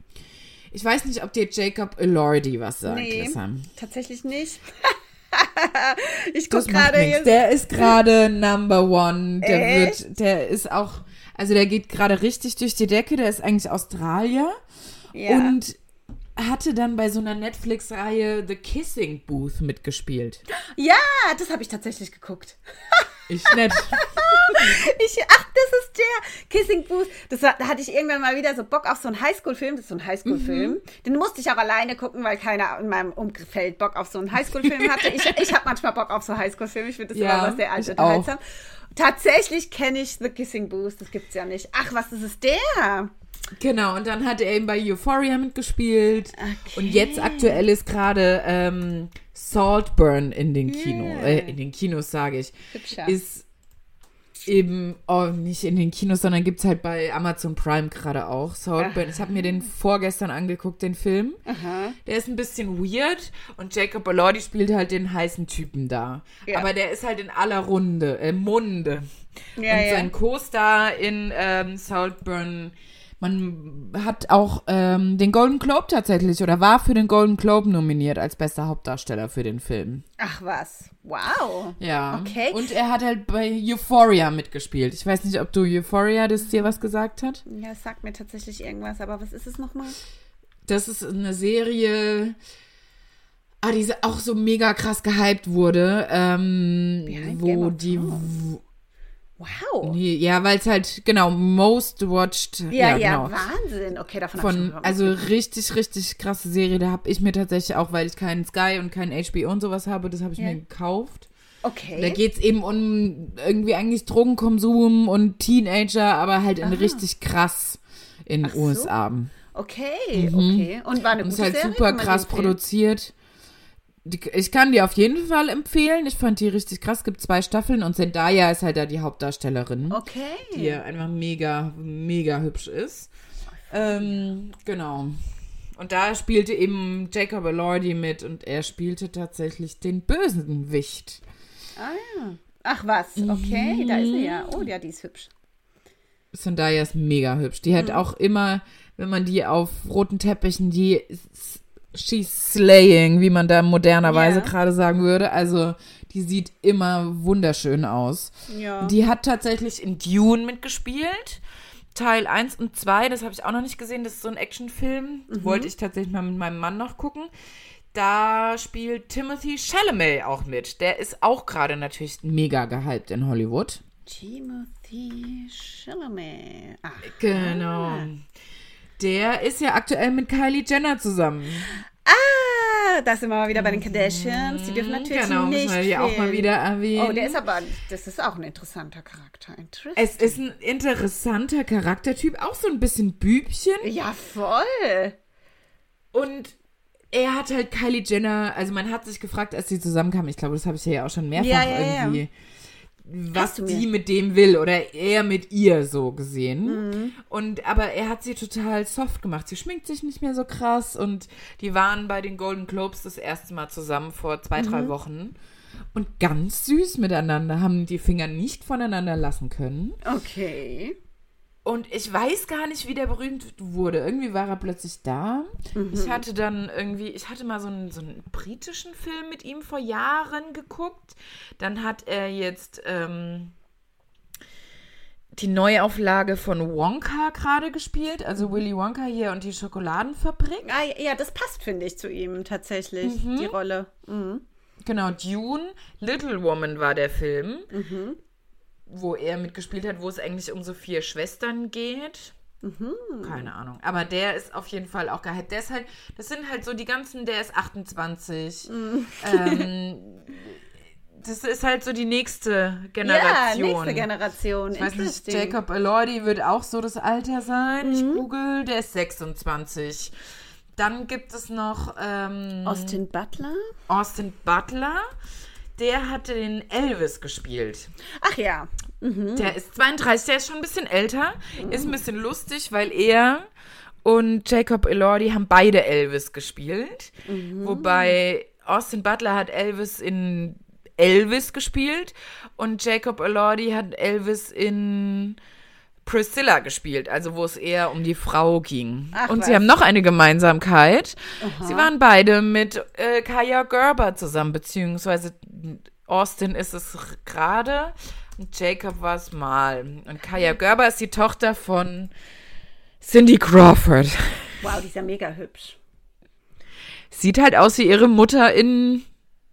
Ich weiß nicht, ob dir Jacob Elordi was sagt, nee, tatsächlich nicht. ich guck gerade Der ist gerade Number One. Der Echt? wird, der ist auch also der geht gerade richtig durch die Decke, der ist eigentlich Australier ja. und hatte dann bei so einer Netflix-Reihe The Kissing Booth mitgespielt. Ja, das habe ich tatsächlich geguckt. Ich nicht. ich, ach, das ist der Kissing Booth. Das, da hatte ich irgendwann mal wieder so Bock auf so einen Highschool-Film. Das ist so ein Highschool-Film. Mhm. Den musste ich auch alleine gucken, weil keiner in meinem Umfeld Bock auf so einen Highschool-Film hatte. Ich, ich habe manchmal Bock auf so Highschool-Filme. Ich finde das ja, immer was sehr alt unterhaltsam. Tatsächlich kenne ich The Kissing Booth, das gibt's ja nicht. Ach, was ist es der? Genau, und dann hat er eben bei Euphoria mitgespielt. Okay. Und jetzt aktuell ist gerade ähm, Saltburn in den Kino, yeah. äh, in den Kinos sage ich. Hübscher. Ist Eben, oh, nicht in den Kinos, sondern gibt es halt bei Amazon Prime gerade auch. Saltburn. Ich habe mir den vorgestern angeguckt, den Film. Aha. Der ist ein bisschen weird und Jacob Elordi spielt halt den heißen Typen da. Ja. Aber der ist halt in aller Runde, äh, Munde. Ja, und ja. sein Co-Star in ähm, Saltburn man hat auch ähm, den Golden Globe tatsächlich oder war für den Golden Globe nominiert als bester Hauptdarsteller für den Film. Ach was. Wow. Ja. Okay. Und er hat halt bei Euphoria mitgespielt. Ich weiß nicht, ob du Euphoria, das dir was gesagt hat. Ja, es sagt mir tatsächlich irgendwas, aber was ist es nochmal? Das ist eine Serie, ah, die auch so mega krass gehypt wurde, ähm, wo die. Wow. Ja, weil es halt, genau, most watched. Ja, ja, ja genau. Wahnsinn. Okay, davon Von, Also richtig, richtig krasse Serie. Da habe ich mir tatsächlich auch, weil ich keinen Sky und keinen HBO und sowas habe, das habe ich ja. mir gekauft. Okay. Da geht es eben um irgendwie eigentlich Drogenkonsum und Teenager, aber halt in Aha. richtig krass in den USA. So. Okay, mhm. okay. Und war eine gute und ist halt Serie, super krass produziert. Die, ich kann die auf jeden Fall empfehlen. Ich fand die richtig krass. Es gibt zwei Staffeln und Zendaya ist halt da die Hauptdarstellerin. Okay. Die einfach mega, mega hübsch ist. Ähm, genau. Und da spielte eben Jacob Elordi mit und er spielte tatsächlich den bösen Wicht. Ah ja. Ach was, okay, mhm. da ist sie ja. Oh ja, die ist hübsch. Zendaya ist mega hübsch. Die hat mhm. auch immer, wenn man die auf roten Teppichen, die she's slaying, wie man da modernerweise yeah. gerade sagen würde. Also die sieht immer wunderschön aus. Ja. Die hat tatsächlich in Dune mitgespielt. Teil 1 und 2, das habe ich auch noch nicht gesehen, das ist so ein Actionfilm. Mhm. Wollte ich tatsächlich mal mit meinem Mann noch gucken. Da spielt Timothy Chalamet auch mit. Der ist auch gerade natürlich mega gehypt in Hollywood. Timothy Chalamet. Ach. Genau. Der ist ja aktuell mit Kylie Jenner zusammen. Ah, da sind wir mal wieder bei den Kardashians. Die dürfen natürlich genau, nicht wir hier auch mal wieder erwähnen. Oh, der ist aber, das ist auch ein interessanter Charakter. Es ist ein interessanter Charaktertyp, auch so ein bisschen Bübchen. Ja, voll. Und er hat halt Kylie Jenner, also man hat sich gefragt, als sie zusammenkamen, ich glaube, das habe ich ja auch schon mehrfach ja, ja, irgendwie. Ja was sie mit dem will oder er mit ihr so gesehen. Mhm. Und aber er hat sie total soft gemacht. Sie schminkt sich nicht mehr so krass und die waren bei den Golden Globes das erste Mal zusammen vor zwei, mhm. drei Wochen. Und ganz süß miteinander, haben die Finger nicht voneinander lassen können. Okay. Und ich weiß gar nicht, wie der berühmt wurde. Irgendwie war er plötzlich da. Mhm. Ich hatte dann irgendwie, ich hatte mal so einen, so einen britischen Film mit ihm vor Jahren geguckt. Dann hat er jetzt ähm, die Neuauflage von Wonka gerade gespielt. Also. Willy Wonka hier und die Schokoladenfabrik. Ah, ja, das passt, finde ich, zu ihm tatsächlich, mhm. die Rolle. Mhm. Genau, Dune, Little Woman war der Film. Mhm wo er mitgespielt hat, wo es eigentlich um so vier Schwestern geht. Mhm. Keine Ahnung. Aber der ist auf jeden Fall auch gehypt. Der ist halt, das sind halt so die ganzen, der ist 28. Mhm. Ähm, das ist halt so die nächste Generation. Ja, nächste Generation. Ich weiß nicht, Jacob Elordi wird auch so das Alter sein. Mhm. Ich google, der ist 26. Dann gibt es noch ähm, Austin Butler. Austin Butler der hatte den Elvis gespielt. Ach ja. Mhm. Der ist 32, der ist schon ein bisschen älter. Mhm. Ist ein bisschen lustig, weil er und Jacob Elordi haben beide Elvis gespielt. Mhm. Wobei Austin Butler hat Elvis in Elvis gespielt und Jacob Elordi hat Elvis in Priscilla gespielt, also wo es eher um die Frau ging. Ach, und sie haben noch eine Gemeinsamkeit. Aha. Sie waren beide mit äh, Kaya Gerber zusammen, beziehungsweise Austin ist es gerade und Jacob war es mal. Und Kaya Gerber ist die Tochter von Cindy Crawford. Wow, die ist ja mega hübsch. Sieht halt aus wie ihre Mutter in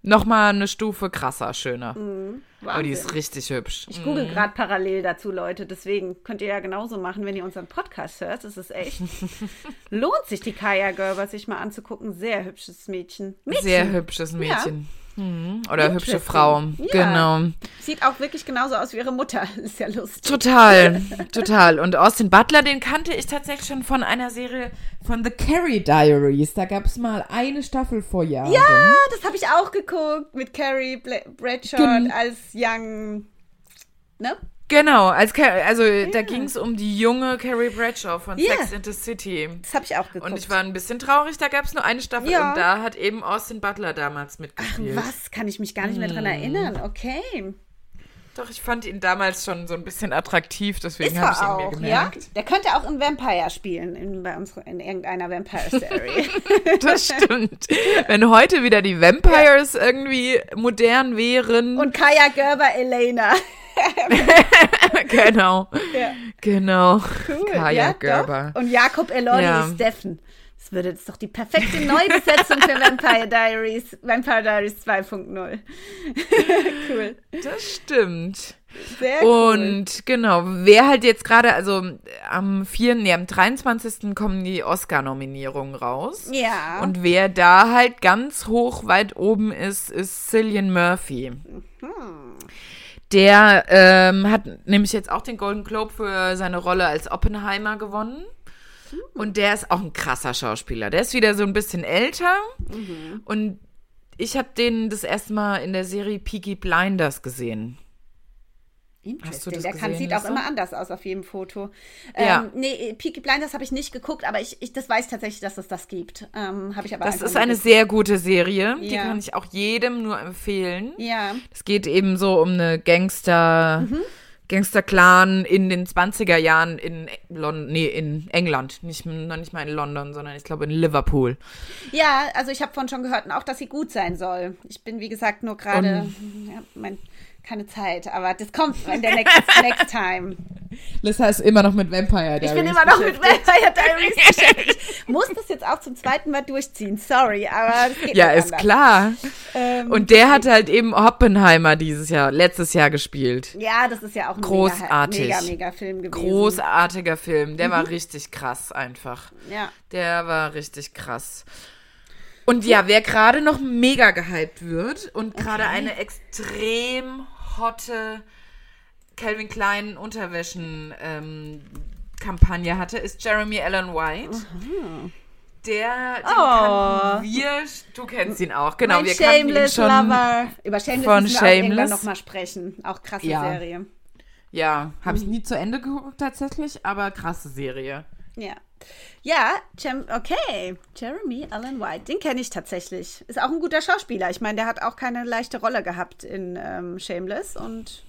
noch mal eine Stufe krasser, schöner. Mhm. Aber die ist richtig hübsch. Ich google mhm. gerade parallel dazu, Leute. Deswegen könnt ihr ja genauso machen, wenn ihr unseren Podcast hört. Das ist echt. lohnt sich, die Kaya Gerber sich mal anzugucken. Sehr hübsches Mädchen. Mädchen. Sehr hübsches Mädchen. Ja. Mhm. Oder hübsche Frau. Ja. Genau. Sieht auch wirklich genauso aus wie ihre Mutter. Ist ja lustig. Total, total. Und Austin Butler, den kannte ich tatsächlich schon von einer Serie von The Carrie Diaries. Da gab es mal eine Staffel vor Jahren. Ja, das habe ich auch geguckt mit Carrie Bradshaw als Young. Ne? Genau, als also ja. da ging es um die junge Carrie Bradshaw von ja. Sex in the City. Das habe ich auch geguckt. Und ich war ein bisschen traurig, da gab es nur eine Staffel ja. und da hat eben Austin Butler damals mitgespielt. Ach was, kann ich mich gar nicht mehr dran hm. erinnern. Okay. Doch, ich fand ihn damals schon so ein bisschen attraktiv, deswegen habe ich ihn auch, mir gemerkt. Ja? Der könnte auch in Vampire spielen, in, bei uns, in irgendeiner Vampire-Serie. das stimmt. Wenn heute wieder die Vampires irgendwie modern wären. Und Kaya Gerber Elena. genau. Ja. Genau. Cool. Kaya ja. Und Jakob Elordi ja. Steffen. Das würde jetzt doch die perfekte Neubesetzung für Vampire Diaries, Vampire Diaries 2.0. cool. Das stimmt. Sehr cool. Und genau, wer halt jetzt gerade, also am 4., nee, am 23. kommen die Oscar-Nominierungen raus. Ja. Und wer da halt ganz hoch weit oben ist, ist Cillian Murphy. Mhm. Der ähm, hat nämlich jetzt auch den Golden Globe für seine Rolle als Oppenheimer gewonnen. Und der ist auch ein krasser Schauspieler. Der ist wieder so ein bisschen älter. Mhm. Und ich habe den das erste Mal in der Serie Peaky Blinders gesehen. Interesting. Der kann, sieht auch immer anders aus auf jedem Foto. Ja. Ähm, nee, Peaky Blinders habe ich nicht geguckt, aber ich, ich das weiß tatsächlich, dass es das gibt. Ähm, habe ich aber Das ist eine gesehen. sehr gute Serie. Ja. Die kann ich auch jedem nur empfehlen. Ja. Es geht eben so um eine Gangster. Mhm. Gangster-Clan in den 20er Jahren in London, nee, in England, nicht, noch nicht mal in London, sondern ich glaube in Liverpool. Ja, also ich habe von schon gehört, auch dass sie gut sein soll. Ich bin, wie gesagt, nur gerade, ja, mein keine Zeit, aber das kommt in der next, next time. Lissa ist immer noch mit Vampire Diaries. Ich bin immer noch mit Vampire Diaries beschäftigt. Ich muss das jetzt auch zum zweiten Mal durchziehen, sorry, aber es geht Ja, ist anders. klar. Ähm, Und der hat halt eben Oppenheimer dieses Jahr, letztes Jahr gespielt. Ja, das ist ja auch ein Großartig. mega, mega, mega Film gewesen. Großartiger Film. Der mhm. war richtig krass einfach. Ja. Der war richtig krass. Und ja, wer gerade noch mega gehypt wird und gerade okay. eine extrem hotte Calvin Klein Unterwäschen ähm, Kampagne hatte, ist Jeremy Allen White. Mhm. Der, den oh. wir, du kennst ihn auch, genau. Mein wir Shameless ihn schon Lover. Über Shameless von müssen wir Shameless. noch mal sprechen. Auch krasse ja. Serie. Ja, habe ich nie zu Ende geguckt tatsächlich, aber krasse Serie. Ja. Ja, okay. Jeremy Allen White, den kenne ich tatsächlich. Ist auch ein guter Schauspieler. Ich meine, der hat auch keine leichte Rolle gehabt in ähm, Shameless und.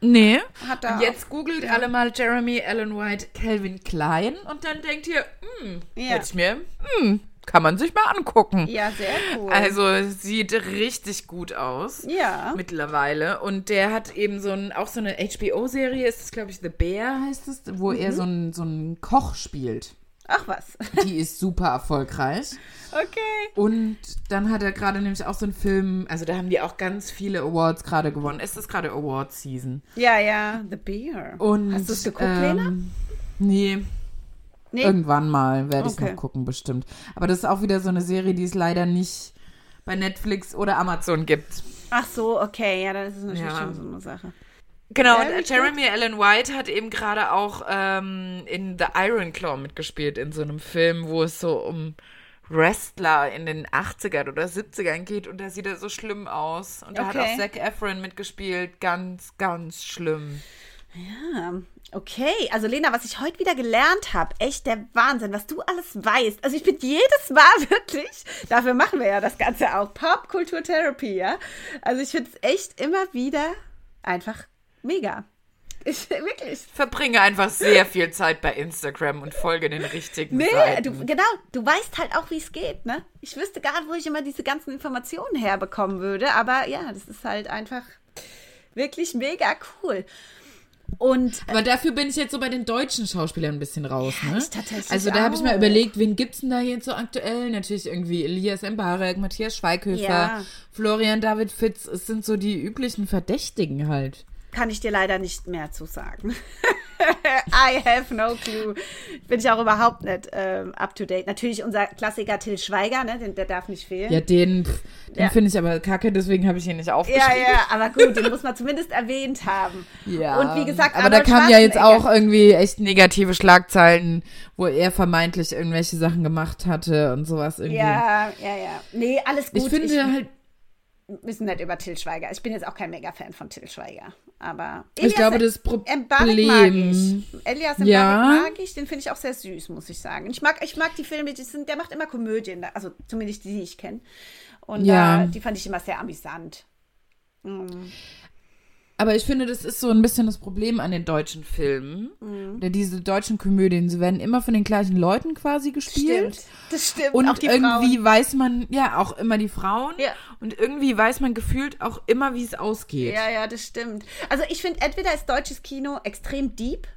Nee. Hat da jetzt googelt ja. alle mal Jeremy Allen White Calvin Klein und dann denkt ihr, hm, ja. hätte ich mir, hm, kann man sich mal angucken. Ja, sehr cool. Also sieht richtig gut aus. Ja. Mittlerweile. Und der hat eben so ein, auch so eine HBO-Serie, ist das, glaube ich, The Bear heißt es, wo mhm. er so einen so Koch spielt. Ach was. Die ist super erfolgreich. Okay. Und dann hat er gerade nämlich auch so einen Film, also da haben die auch ganz viele Awards gerade gewonnen. Es ist gerade Award-Season. Ja, ja, The Bear. Und, Hast du es geguckt, ähm, Lena? Nee. nee. Irgendwann mal werde ich okay. noch gucken, bestimmt. Aber das ist auch wieder so eine Serie, die es leider nicht bei Netflix oder Amazon gibt. Ach so, okay. Ja, das ist natürlich ja. schon so eine Sache. Genau, und Jeremy Allen White hat eben gerade auch ähm, in The Iron Claw mitgespielt, in so einem Film, wo es so um Wrestler in den 80ern oder 70ern geht und da sieht er so schlimm aus. Und da okay. hat auch Zac Efron mitgespielt. Ganz, ganz schlimm. Ja, okay. Also Lena, was ich heute wieder gelernt habe, echt der Wahnsinn, was du alles weißt. Also ich bin jedes Mal wirklich, dafür machen wir ja das Ganze auch, Popkulturtherapie, ja. Also ich finde es echt immer wieder einfach mega. Ich, wirklich. Verbringe einfach sehr viel Zeit bei Instagram und folge den richtigen nee, Seiten. Du, genau, du weißt halt auch, wie es geht, ne? Ich wüsste gar nicht, wo ich immer diese ganzen Informationen herbekommen würde, aber ja, das ist halt einfach wirklich mega cool. Und, Aber dafür bin ich jetzt so bei den deutschen Schauspielern ein bisschen raus, ja, ne? Also da habe ich mal überlegt, wen gibt's denn da jetzt so aktuell? Natürlich irgendwie Elias Mbarek, Matthias Schweighöfer, ja. Florian David Fitz. Es sind so die üblichen Verdächtigen halt kann ich dir leider nicht mehr zu sagen. I have no clue. Bin ich auch überhaupt nicht ähm, up to date. Natürlich unser Klassiker Till Schweiger, ne? Den, der darf nicht fehlen. Ja, den, den ja. finde ich aber kacke, deswegen habe ich ihn nicht aufgeschrieben. Ja, ja, aber gut, den muss man zumindest erwähnt haben. Ja. Und wie gesagt, aber Arnold da kamen ja jetzt auch irgendwie echt negative Schlagzeilen, wo er vermeintlich irgendwelche Sachen gemacht hatte und sowas irgendwie. Ja, ja, ja. Nee, alles gut. Ich finde ich, halt müssen nicht über Till Schweiger. Ich bin jetzt auch kein Mega-Fan von Till Schweiger. Aber Elias ich glaube, das Problem. Mag ich. Elias ja. mag ich. Den finde ich auch sehr süß, muss ich sagen. Ich mag, ich mag die Filme, die sind, der macht immer Komödien. Also zumindest die, die ich kenne. Und ja. äh, die fand ich immer sehr amüsant. Mhm. Aber ich finde, das ist so ein bisschen das Problem an den deutschen Filmen. Mhm. Oder diese deutschen Komödien. Sie werden immer von den gleichen Leuten quasi gespielt. Stimmt, das stimmt. Und irgendwie Frauen. weiß man, ja, auch immer die Frauen. Ja. Und irgendwie weiß man gefühlt auch immer, wie es ausgeht. Ja, ja, das stimmt. Also ich finde, entweder ist deutsches Kino extrem deep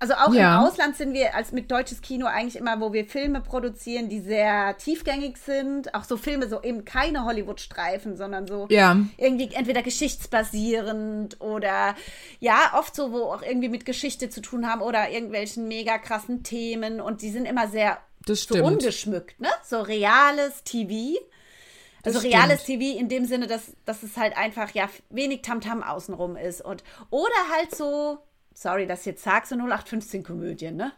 also auch ja. im Ausland sind wir als mit deutsches Kino eigentlich immer, wo wir Filme produzieren, die sehr tiefgängig sind. Auch so Filme, so eben keine Hollywood-Streifen, sondern so ja. irgendwie entweder geschichtsbasierend oder ja, oft so, wo auch irgendwie mit Geschichte zu tun haben oder irgendwelchen mega krassen Themen. Und die sind immer sehr so ungeschmückt, ne? So reales TV. Also reales TV in dem Sinne, dass, dass es halt einfach ja wenig Tamtam -Tam außenrum ist. Und, oder halt so sorry, dass ich jetzt sag, so 0815 Komödien, ne?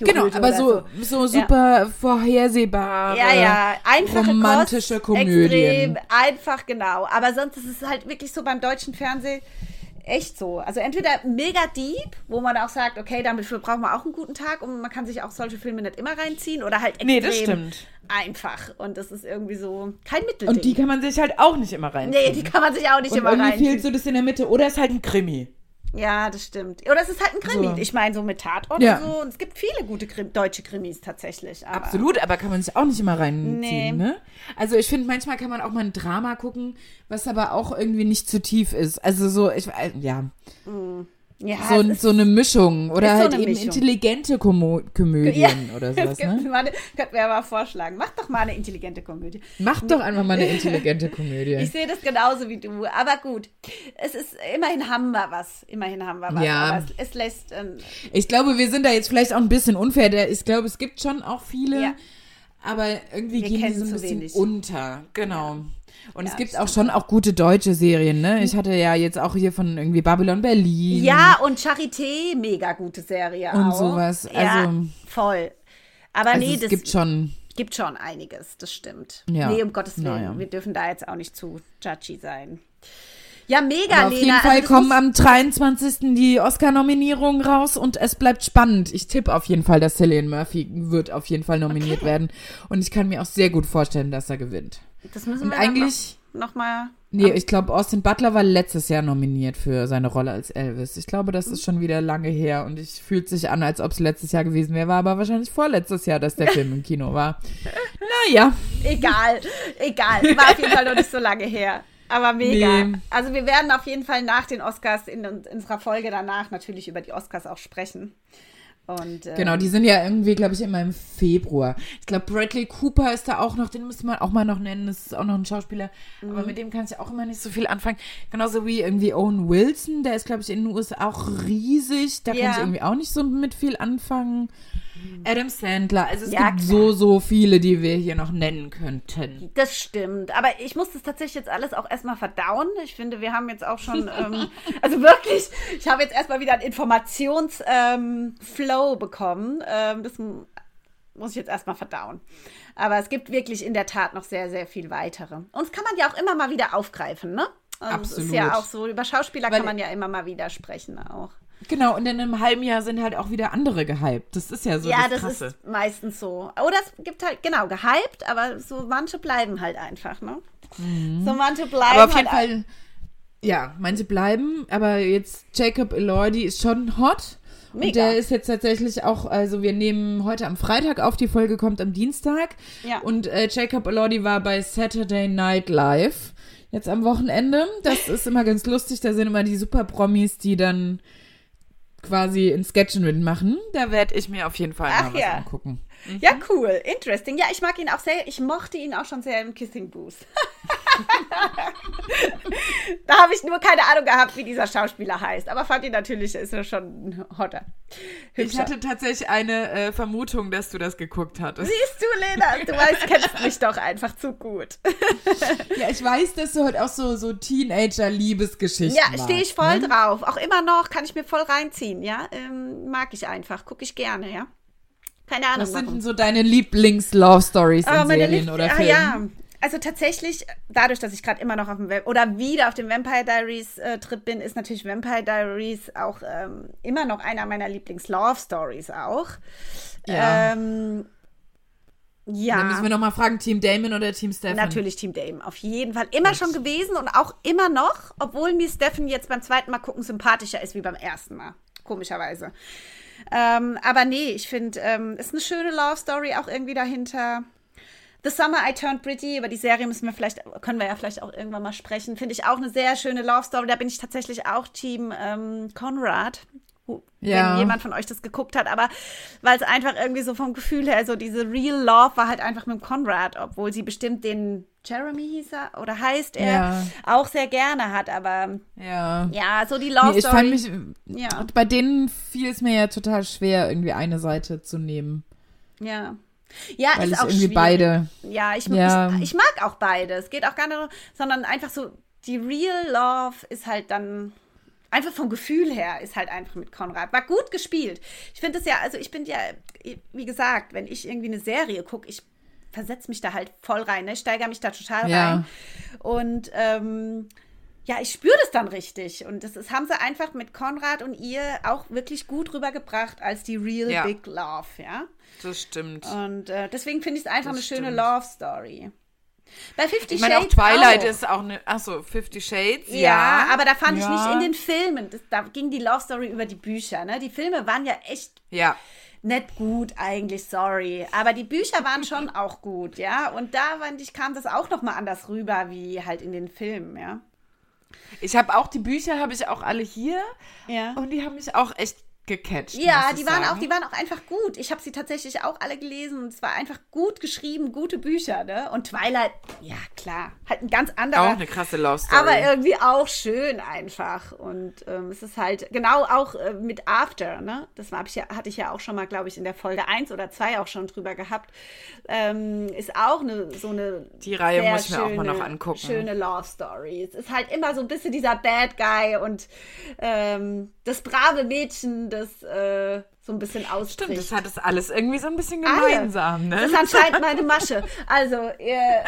genau, aber so, so, so super ja. vorhersehbare, ja, ja. Einfache romantische Kost, Komödien. Extrem, einfach genau. Aber sonst ist es halt wirklich so beim deutschen Fernsehen echt so. Also entweder mega deep, wo man auch sagt, okay, damit brauchen wir auch einen guten Tag und man kann sich auch solche Filme nicht immer reinziehen oder halt extrem nee, das stimmt. einfach. Und das ist irgendwie so kein Mittelding. Und die kann man sich halt auch nicht immer reinziehen. Nee, die kann man sich auch nicht und immer reinziehen. fehlt so das in der Mitte. Oder ist halt ein Krimi. Ja, das stimmt. Oder es ist halt ein Krimi. So. Ich meine, so mit Tatort ja. und so. Und es gibt viele gute Krim deutsche Krimis tatsächlich. Aber Absolut, aber kann man sich auch nicht immer reinziehen, nee. ne? Also ich finde, manchmal kann man auch mal ein Drama gucken, was aber auch irgendwie nicht zu tief ist. Also so, ich, ja. Mm. Ja, so, so eine Mischung oder halt so eben Mischung. intelligente Komo Komödien ja, oder sowas. Ne? Eine, könnten wir aber vorschlagen. Mach doch mal eine intelligente Komödie. Mach doch einfach mal eine intelligente Komödie. ich sehe das genauso wie du. Aber gut, es ist immerhin haben wir was. Immerhin haben wir was. Ja. Es, es lässt. Ähm, ich glaube, wir sind da jetzt vielleicht auch ein bisschen unfair. Ich glaube, es gibt schon auch viele. Ja. Aber irgendwie wir gehen die so ein bisschen wenig. unter. Genau. Ja. Und ja, es gibt auch schon auch gute deutsche Serien, ne? Ich hatte ja jetzt auch hier von irgendwie Babylon Berlin. Ja, und Charité, mega gute Serie und auch. sowas. Also, ja, voll. Aber also nee, es das gibt schon gibt schon einiges, das stimmt. Ja. Nee, um Gottes Willen, ja. wir dürfen da jetzt auch nicht zu judgy sein. Ja, mega, Aber auf Lena. Jeden Fall also, kommen am 23. die Oscar-Nominierungen raus und es bleibt spannend. Ich tippe auf jeden Fall, dass Cillian Murphy wird auf jeden Fall nominiert okay. werden. Und ich kann mir auch sehr gut vorstellen, dass er gewinnt. Das müssen wir eigentlich noch, noch mal. Nee, ich glaube, Austin Butler war letztes Jahr nominiert für seine Rolle als Elvis. Ich glaube, das ist schon wieder lange her und ich fühlt sich an, als ob es letztes Jahr gewesen wäre, war aber wahrscheinlich vorletztes Jahr, dass der Film im Kino war. Naja. Egal, egal. War auf jeden Fall noch nicht so lange her. Aber mega. Nee. Also wir werden auf jeden Fall nach den Oscars in, in unserer Folge danach natürlich über die Oscars auch sprechen. Und, ähm, genau, die sind ja irgendwie, glaube ich, immer im Februar. Ich glaube, Bradley Cooper ist da auch noch, den müsste man auch mal noch nennen, das ist auch noch ein Schauspieler, mhm. aber mit dem kann ich auch immer nicht so viel anfangen. Genauso wie irgendwie Owen Wilson, der ist, glaube ich, in den USA auch riesig, da ja. kann ich irgendwie auch nicht so mit viel anfangen. Adam Sandler. Also es ja, gibt klar. so, so viele, die wir hier noch nennen könnten. Das stimmt. Aber ich muss das tatsächlich jetzt alles auch erstmal verdauen. Ich finde, wir haben jetzt auch schon, ähm, also wirklich, ich habe jetzt erstmal wieder einen Informationsflow ähm, bekommen. Ähm, das muss ich jetzt erstmal verdauen. Aber es gibt wirklich in der Tat noch sehr, sehr viel weitere. Und das kann man ja auch immer mal wieder aufgreifen, ne? Also Absolut. ist ja auch so, über Schauspieler Weil kann man ja immer mal wieder sprechen auch. Genau, und in einem halben Jahr sind halt auch wieder andere gehypt. Das ist ja so. Ja, das, das ist meistens so. Oder es gibt halt, genau, gehypt, aber so manche bleiben halt einfach, ne? Mhm. So manche bleiben. Aber auf jeden halt Fall, ja, manche bleiben, aber jetzt Jacob Elordi ist schon hot. Mega. Und der ist jetzt tatsächlich auch, also wir nehmen heute am Freitag auf, die Folge kommt am Dienstag. Ja. Und äh, Jacob Elordi war bei Saturday Night Live jetzt am Wochenende. Das ist immer ganz lustig. Da sind immer die Super-Promis, die dann quasi in Sketchen mitmachen. Da werde ich mir auf jeden Fall Ach, mal was ja. angucken. Mhm. Ja, cool. Interesting. Ja, ich mag ihn auch sehr. Ich mochte ihn auch schon sehr im Kissing Booth. da habe ich nur keine Ahnung gehabt, wie dieser Schauspieler heißt. Aber fand ihn natürlich, ist er schon hotter. Hübscher. Ich hatte tatsächlich eine äh, Vermutung, dass du das geguckt hattest. Siehst du, Lena, du weißt, kennst mich doch einfach zu gut. ja, ich weiß, dass du halt auch so, so Teenager-Liebesgeschichten Ja, stehe ich voll ne? drauf. Auch immer noch kann ich mir voll reinziehen, ja. Ähm, mag ich einfach, gucke ich gerne, ja. Keine Ahnung. Was sind denn so deine Lieblings-Love-Stories in oh, Serien Lieb oder Filmen? Ah, ja, also tatsächlich, dadurch, dass ich gerade immer noch auf dem Web oder wieder auf dem Vampire Diaries äh, Trip bin, ist natürlich Vampire Diaries auch ähm, immer noch einer meiner Lieblings-Love-Stories auch. Ja. Ähm, ja. Dann müssen wir nochmal fragen, Team Damon oder Team Stefan? Natürlich Team Damon, auf jeden Fall. Immer Gut. schon gewesen und auch immer noch, obwohl mir Stefan jetzt beim zweiten Mal gucken sympathischer ist wie beim ersten Mal. Komischerweise. Ähm, aber nee, ich finde, ähm, ist eine schöne Love Story auch irgendwie dahinter. The Summer I Turned Pretty, über die Serie müssen wir vielleicht, können wir ja vielleicht auch irgendwann mal sprechen. Finde ich auch eine sehr schöne Love Story. Da bin ich tatsächlich auch Team ähm, Conrad ja. wenn jemand von euch das geguckt hat, aber weil es einfach irgendwie so vom Gefühl her, so diese Real Love war halt einfach mit Conrad, obwohl sie bestimmt den Jeremy hieß er oder heißt er ja. auch sehr gerne hat, aber ja, ja so die Love nee, ich Story. Fand mich, ja. Bei denen fiel es mir ja total schwer, irgendwie eine Seite zu nehmen. Ja. Ja, Weil ist auch irgendwie schwierig. beide. Ja, ich, ja. Ich, ich mag auch beide. Es geht auch gar nicht, sondern einfach so die Real Love ist halt dann einfach vom Gefühl her ist halt einfach mit Konrad. War gut gespielt. Ich finde es ja, also ich bin ja, wie gesagt, wenn ich irgendwie eine Serie gucke, ich versetze mich da halt voll rein, ne? steigere mich da total ja. rein. Und ähm, ja, ich spüre das dann richtig. Und das ist, haben sie einfach mit Konrad und ihr auch wirklich gut rübergebracht als die Real ja. Big Love, ja. Das stimmt. Und äh, deswegen finde ich es einfach das eine stimmt. schöne Love Story. Bei Fifty ich meine, auch Twilight auch. ist auch eine. Achso, Fifty Shades. Ja, ja. aber da fand ja. ich nicht in den Filmen. Das, da ging die Love Story über die Bücher. Ne? Die Filme waren ja echt. Ja. Nicht gut eigentlich, sorry. Aber die Bücher waren schon auch gut, ja. Und da fand ich, kam das auch nochmal anders rüber, wie halt in den Filmen, ja. Ich habe auch die Bücher, habe ich auch alle hier. Ja. Und die haben mich auch echt gecatcht. Ja, die waren auch, die waren auch einfach gut. Ich habe sie tatsächlich auch alle gelesen und es war einfach gut geschrieben, gute Bücher, ne? Und Twilight, ja klar, halt ein ganz anderer. Auch eine krasse Love Story. Aber irgendwie auch schön einfach und ähm, es ist halt genau auch äh, mit After, ne? Das war, ich ja, hatte ich ja auch schon mal, glaube ich, in der Folge 1 oder 2 auch schon drüber gehabt. Ähm, ist auch eine so eine Die Reihe muss ich mir schöne, auch mal noch angucken. Schöne Love Story. Es ist halt immer so ein bisschen dieser Bad Guy und ähm, das brave Mädchen, das äh, so ein bisschen ausbricht. Stimmt, das hat es alles irgendwie so ein bisschen gemeinsam. Ne? Das ist anscheinend meine Masche. Also, äh,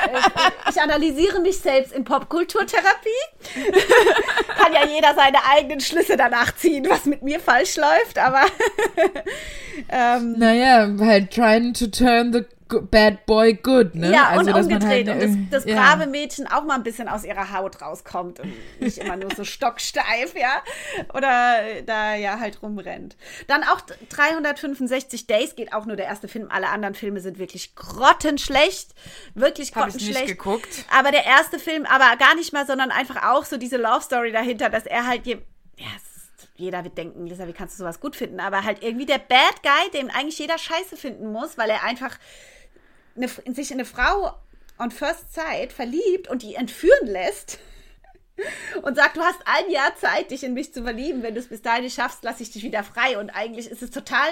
ich analysiere mich selbst in Popkulturtherapie. Kann ja jeder seine eigenen Schlüsse danach ziehen, was mit mir falsch läuft, aber. ähm, naja, halt trying to turn the Bad Boy Good, ne? Ja, also, und halt umgedreht. Halt und das, das ja. brave Mädchen auch mal ein bisschen aus ihrer Haut rauskommt und nicht immer nur so stocksteif, ja? Oder da ja halt rumrennt. Dann auch 365 Days geht auch nur der erste Film. Alle anderen Filme sind wirklich grottenschlecht. Wirklich grottenschlecht. Hab ich nicht geguckt. Aber der erste Film, aber gar nicht mal, sondern einfach auch so diese Love Story dahinter, dass er halt je, ja, jeder wird denken, Lisa, wie kannst du sowas gut finden? Aber halt irgendwie der Bad Guy, den eigentlich jeder scheiße finden muss, weil er einfach eine, sich in eine Frau on First Sight verliebt und die entführen lässt und sagt, du hast ein Jahr Zeit, dich in mich zu verlieben. Wenn du es bis dahin nicht schaffst, lasse ich dich wieder frei. Und eigentlich ist es total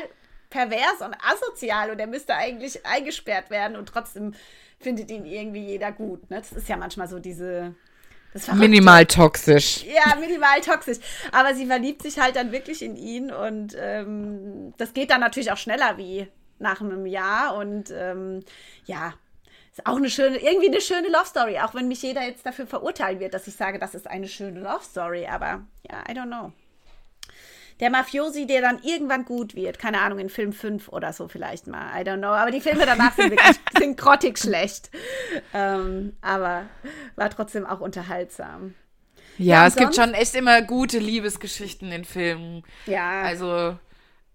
pervers und asozial und er müsste eigentlich eingesperrt werden und trotzdem findet ihn irgendwie jeder gut. Ne? Das ist ja manchmal so diese. minimal toxisch. Ja, minimal toxisch. Aber sie verliebt sich halt dann wirklich in ihn und ähm, das geht dann natürlich auch schneller wie nach einem Jahr und ähm, ja, ist auch eine schöne, irgendwie eine schöne Love Story, auch wenn mich jeder jetzt dafür verurteilen wird, dass ich sage, das ist eine schöne Love Story, aber ja, I don't know. Der Mafiosi, der dann irgendwann gut wird, keine Ahnung, in Film 5 oder so vielleicht mal, I don't know, aber die Filme danach sind wirklich sind grottig schlecht. Ähm, aber war trotzdem auch unterhaltsam. Ja, ja es gibt schon echt immer gute Liebesgeschichten in Filmen. Ja. Also,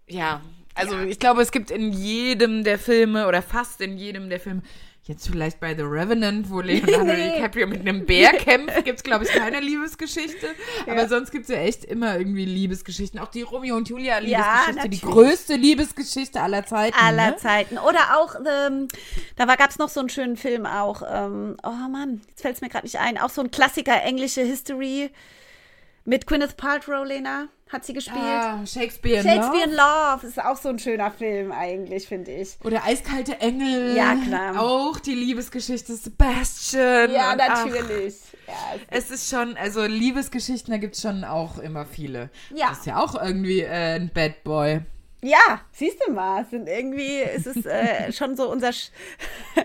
ja, also ja. ich glaube, es gibt in jedem der Filme oder fast in jedem der Filme, jetzt vielleicht bei The Revenant, wo Leonardo nee. DiCaprio mit einem Bär kämpft, gibt es, glaube ich, keine Liebesgeschichte. Ja. Aber sonst gibt es ja echt immer irgendwie Liebesgeschichten. Auch die Romeo und Julia Liebesgeschichte, ja, die größte Liebesgeschichte aller Zeiten. Aller ne? Zeiten. Oder auch, ähm, da gab es noch so einen schönen Film auch. Ähm, oh Mann, jetzt fällt es mir gerade nicht ein. Auch so ein Klassiker, englische History mit Gwyneth Paltrow, Lena hat sie gespielt. Ah, Shakespeare in Shakespeare in Love. Love ist auch so ein schöner Film eigentlich, finde ich. Oder Eiskalte Engel. Ja, klar. Auch die Liebesgeschichte Sebastian. Ja, natürlich. Ja, es, es ist schon, also Liebesgeschichten, da gibt es schon auch immer viele. Ja. Das ist ja auch irgendwie äh, ein Bad Boy. Ja, siehst du mal, sind irgendwie ist es äh, schon so unser Sch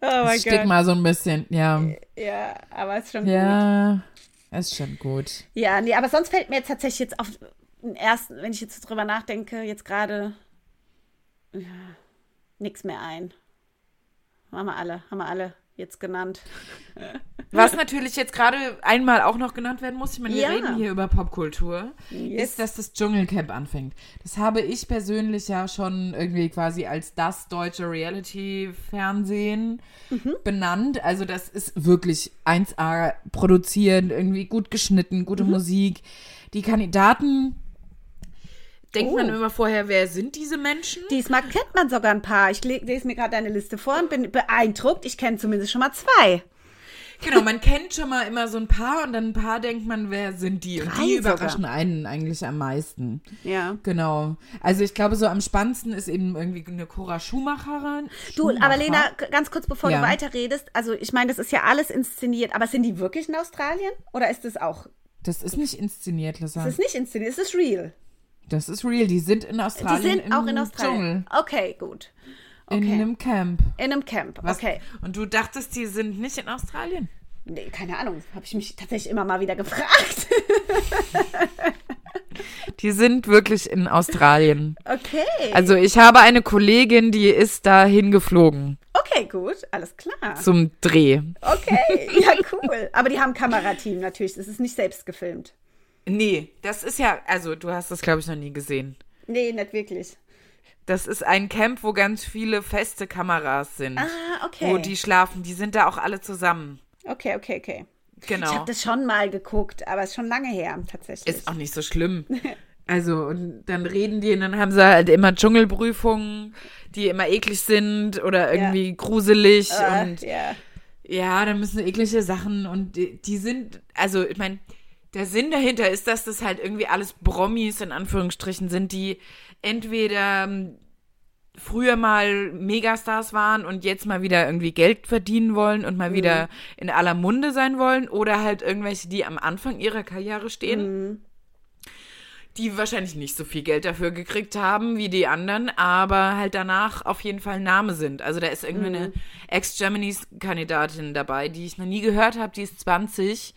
Oh mein Gott. mal so ein bisschen, ja. Ja, aber es ist schon ja, gut. Ist schon gut. Ja, nee, aber sonst fällt mir jetzt tatsächlich jetzt auf den ersten, wenn ich jetzt drüber nachdenke, jetzt gerade ja, nichts mehr ein. Haben wir alle, haben wir alle jetzt genannt. Was natürlich jetzt gerade einmal auch noch genannt werden muss, ich meine, wir ja. reden hier über Popkultur, yes. ist, dass das Dschungelcamp anfängt. Das habe ich persönlich ja schon irgendwie quasi als das deutsche Reality-Fernsehen mhm. benannt. Also das ist wirklich 1A produziert, irgendwie gut geschnitten, gute mhm. Musik. Die Kandidaten denkt oh. man immer vorher, wer sind diese Menschen? Diesmal kennt man sogar ein paar. Ich lese mir gerade deine Liste vor und bin beeindruckt. Ich kenne zumindest schon mal zwei. Genau, man kennt schon mal immer so ein paar und dann ein paar denkt man, wer sind die? Und Drei die überraschen sogar. einen eigentlich am meisten. Ja. Genau. Also ich glaube, so am spannendsten ist eben irgendwie eine Cora Schumacherin. Du, aber Lena, ganz kurz bevor ja. du weiterredest, also ich meine, das ist ja alles inszeniert, aber sind die wirklich in Australien? Oder ist das auch. Das ist nicht inszeniert, Lisa. Das ist nicht inszeniert, es ist real. Das ist real. Die sind in Australien. Die sind auch in Australien. Dschungel. Okay, gut. Okay. In einem Camp. In einem Camp, Was? okay. Und du dachtest, die sind nicht in Australien? Nee, keine Ahnung. Habe ich mich tatsächlich immer mal wieder gefragt. die sind wirklich in Australien. Okay. Also ich habe eine Kollegin, die ist da hingeflogen. Okay, gut, alles klar. Zum Dreh. Okay, ja, cool. Aber die haben Kamerateam natürlich. Das ist nicht selbst gefilmt. Nee, das ist ja, also du hast das, glaube ich, noch nie gesehen. Nee, nicht wirklich. Das ist ein Camp, wo ganz viele feste Kameras sind. Ah, okay. Wo die schlafen. Die sind da auch alle zusammen. Okay, okay, okay. Genau. Ich habe das schon mal geguckt, aber es ist schon lange her, tatsächlich. Ist auch nicht so schlimm. Also, und dann reden die und dann haben sie halt immer Dschungelprüfungen, die immer eklig sind oder irgendwie ja. gruselig uh, und yeah. ja, dann müssen eklige Sachen und die, die sind, also ich meine, der Sinn dahinter ist, dass das halt irgendwie alles Promis in Anführungsstrichen sind, die entweder ähm, früher mal Megastars waren und jetzt mal wieder irgendwie Geld verdienen wollen und mal mhm. wieder in aller Munde sein wollen oder halt irgendwelche, die am Anfang ihrer Karriere stehen. Mhm. Die wahrscheinlich nicht so viel Geld dafür gekriegt haben wie die anderen, aber halt danach auf jeden Fall Name sind. Also da ist irgendwie mhm. eine Ex-Germanys-Kandidatin dabei, die ich noch nie gehört habe, die ist 20.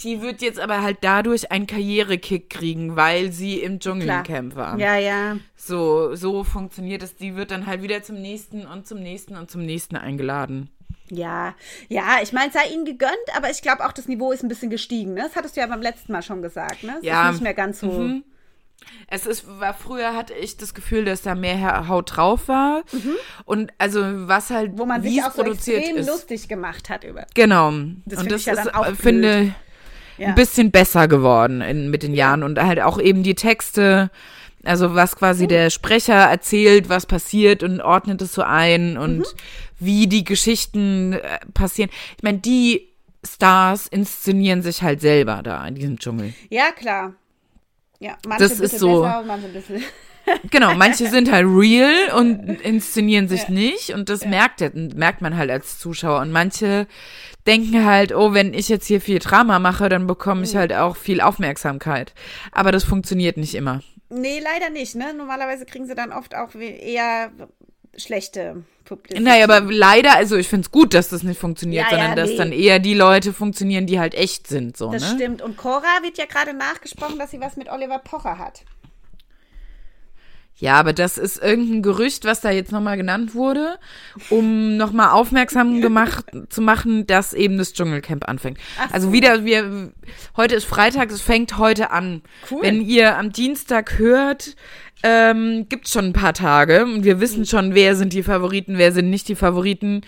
Die wird jetzt aber halt dadurch einen Karrierekick kriegen, weil sie im Dschungelcamp war. Ja, ja. So, so funktioniert es. Die wird dann halt wieder zum nächsten und zum nächsten und zum nächsten eingeladen. Ja, ja, ich meine, es sei ihnen gegönnt, aber ich glaube auch, das Niveau ist ein bisschen gestiegen. Ne? Das hattest du ja beim letzten Mal schon gesagt. Ne? Es ja. ist nicht mehr ganz so. Mhm. Es ist, war früher hatte ich das Gefühl, dass da mehr Haut drauf war. Mhm. Und also was halt, wo man sich auch so extrem ist. lustig gemacht hat über. Genau. Das und das ich ja ist, dann auch finde, ja. ein bisschen besser geworden in, mit den Jahren und halt auch eben die Texte, also was quasi mhm. der Sprecher erzählt, was passiert und ordnet es so ein und mhm. wie die Geschichten äh, passieren. Ich meine, die Stars inszenieren sich halt selber da in diesem Dschungel. Ja, klar. Ja, manche das ist so. Besser, manche ein bisschen genau, manche sind halt real und inszenieren sich ja. nicht und das ja. merkt, merkt man halt als Zuschauer. Und manche denken halt, oh, wenn ich jetzt hier viel Drama mache, dann bekomme ich mhm. halt auch viel Aufmerksamkeit. Aber das funktioniert nicht immer. Nee, leider nicht, ne? Normalerweise kriegen sie dann oft auch eher schlechte Publicity. Naja, aber leider, also ich finde es gut, dass das nicht funktioniert, ja, sondern ja, dass nee. dann eher die Leute funktionieren, die halt echt sind. So, das ne? stimmt. Und Cora wird ja gerade nachgesprochen, dass sie was mit Oliver Pocher hat. Ja, aber das ist irgendein Gerücht, was da jetzt nochmal genannt wurde, um nochmal aufmerksam gemacht zu machen, dass eben das Dschungelcamp anfängt. Ach also wieder, wir, heute ist Freitag, es fängt heute an. Cool. Wenn ihr am Dienstag hört, ähm, gibt schon ein paar Tage und wir wissen schon, wer sind die Favoriten, wer sind nicht die Favoriten.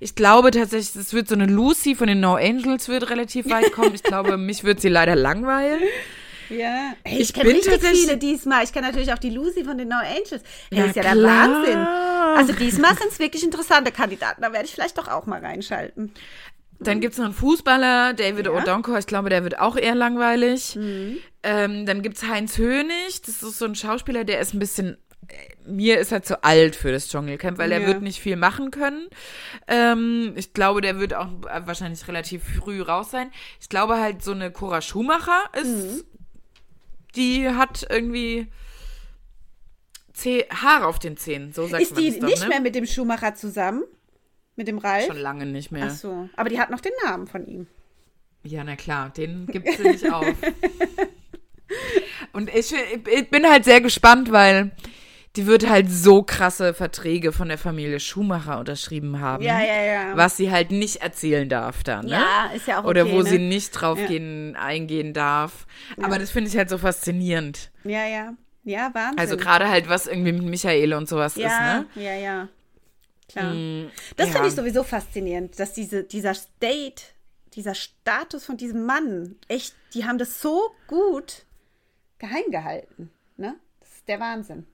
Ich glaube tatsächlich, es wird so eine Lucy von den No Angels wird relativ weit kommen. Ich glaube, mich wird sie leider langweilen. Ja. Hey, ich, ich kenne richtig viele diesmal. Ich kenne natürlich auch die Lucy von den No Angels. Hey, ja, ist ja klar. der Wahnsinn. Also diesmal sind es wirklich interessante Kandidaten. Da werde ich vielleicht doch auch mal reinschalten. Dann gibt es noch einen Fußballer, David ja. O'Donko. Ich glaube, der wird auch eher langweilig. Mhm. Ähm, dann gibt es Heinz Hönig. Das ist so ein Schauspieler, der ist ein bisschen mir ist er zu alt für das Dschungelcamp, weil ja. er wird nicht viel machen können. Ähm, ich glaube, der wird auch wahrscheinlich relativ früh raus sein. Ich glaube halt, so eine Cora Schumacher ist mhm die hat irgendwie Zeh Haare auf den Zähnen, so sagt ist die doch, nicht ne? mehr mit dem Schuhmacher zusammen? Mit dem Ralf? Schon lange nicht mehr. Ach so. Aber die hat noch den Namen von ihm. Ja, na klar, den gibt sie nicht auf. Und ich, ich bin halt sehr gespannt, weil die wird halt so krasse Verträge von der Familie Schumacher unterschrieben haben. Ja, ja, ja. Was sie halt nicht erzählen darf dann, ne? Ja, ist ja auch okay. Oder wo ne? sie nicht drauf gehen, eingehen darf. Aber das finde ich halt so faszinierend. Ja, ja. Ja, Wahnsinn. Also gerade halt, was irgendwie mit Michael und sowas ja, ist, ne? Ja, ja. Klar. Mm, das ja. finde ich sowieso faszinierend, dass diese, dieser State, dieser Status von diesem Mann, echt, die haben das so gut geheim gehalten. Ne? Das ist der Wahnsinn.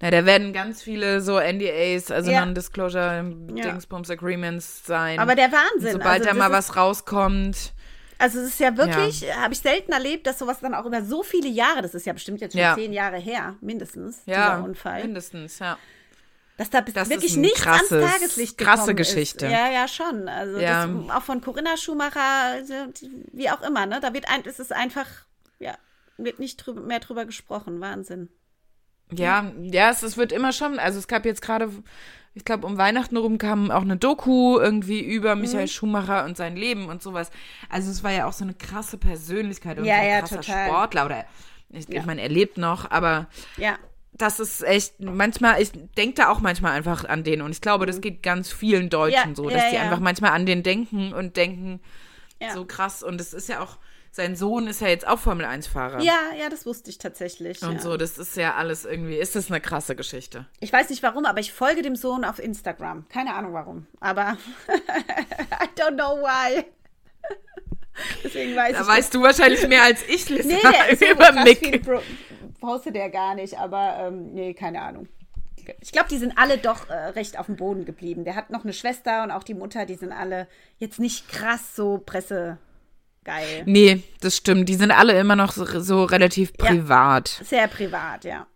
Na, da werden ganz viele so NDAs, also Ja. Non-Disclosure Ja. Agreements sein. Aber der Wahnsinn. Sobald also da mal ist- was rauskommt. Also es ist ja wirklich, habe ich selten erlebt, dass sowas dann auch über so viele Jahre, das ist ja bestimmt jetzt schon Ja. zehn Jahre her, mindestens, Ja, dieser Unfall, mindestens, ja. dass da Das wirklich nichts krasses- ans Tageslicht krasse gekommen Geschichte. Ist. Ja, ja, schon. Also Ja. das, auch von Corinna Schumacher, also, wie auch immer, ne? Da wird ein, es ist einfach, ja, wird nicht drüber, mehr drüber gesprochen. Wahnsinn. Ja, ja, es, es wird immer schon, also es gab jetzt gerade, ich glaube, um Weihnachten rum kam auch eine Doku irgendwie über Mhm. Michael Schumacher und sein Leben und sowas. Also es war ja auch so eine krasse Persönlichkeit und Ja, so ein ja, krasser total. Sportler oder ich, Ja. ich meine, er lebt noch, aber Ja. das ist echt, manchmal, ich denke da auch manchmal einfach an den und ich glaube, das geht ganz vielen Deutschen Ja, so, ja, dass die ja. einfach manchmal an den denken und denken, Ja. so krass und es ist ja auch, sein Sohn ist ja jetzt auch Formel-1-Fahrer. Ja, ja, das wusste ich tatsächlich. Und ja. so, das ist ja alles irgendwie, ist das eine krasse Geschichte. Ich weiß nicht warum, aber ich folge dem Sohn auf Instagram. Keine Ahnung warum. Aber I don't know why. Deswegen weiß Da ich weißt du wahrscheinlich mehr als ich, Lisa, Nee, der ist so über viel Mick. Bro postet er gar nicht, aber ähm, nee, keine Ahnung. Ich glaube, die sind alle doch äh, recht auf dem Boden geblieben. Der hat noch eine Schwester und auch die Mutter, die sind alle jetzt nicht krass so pressegeil. Nee, das stimmt. Die sind alle immer noch so, so relativ Ja. privat. Sehr privat, ja.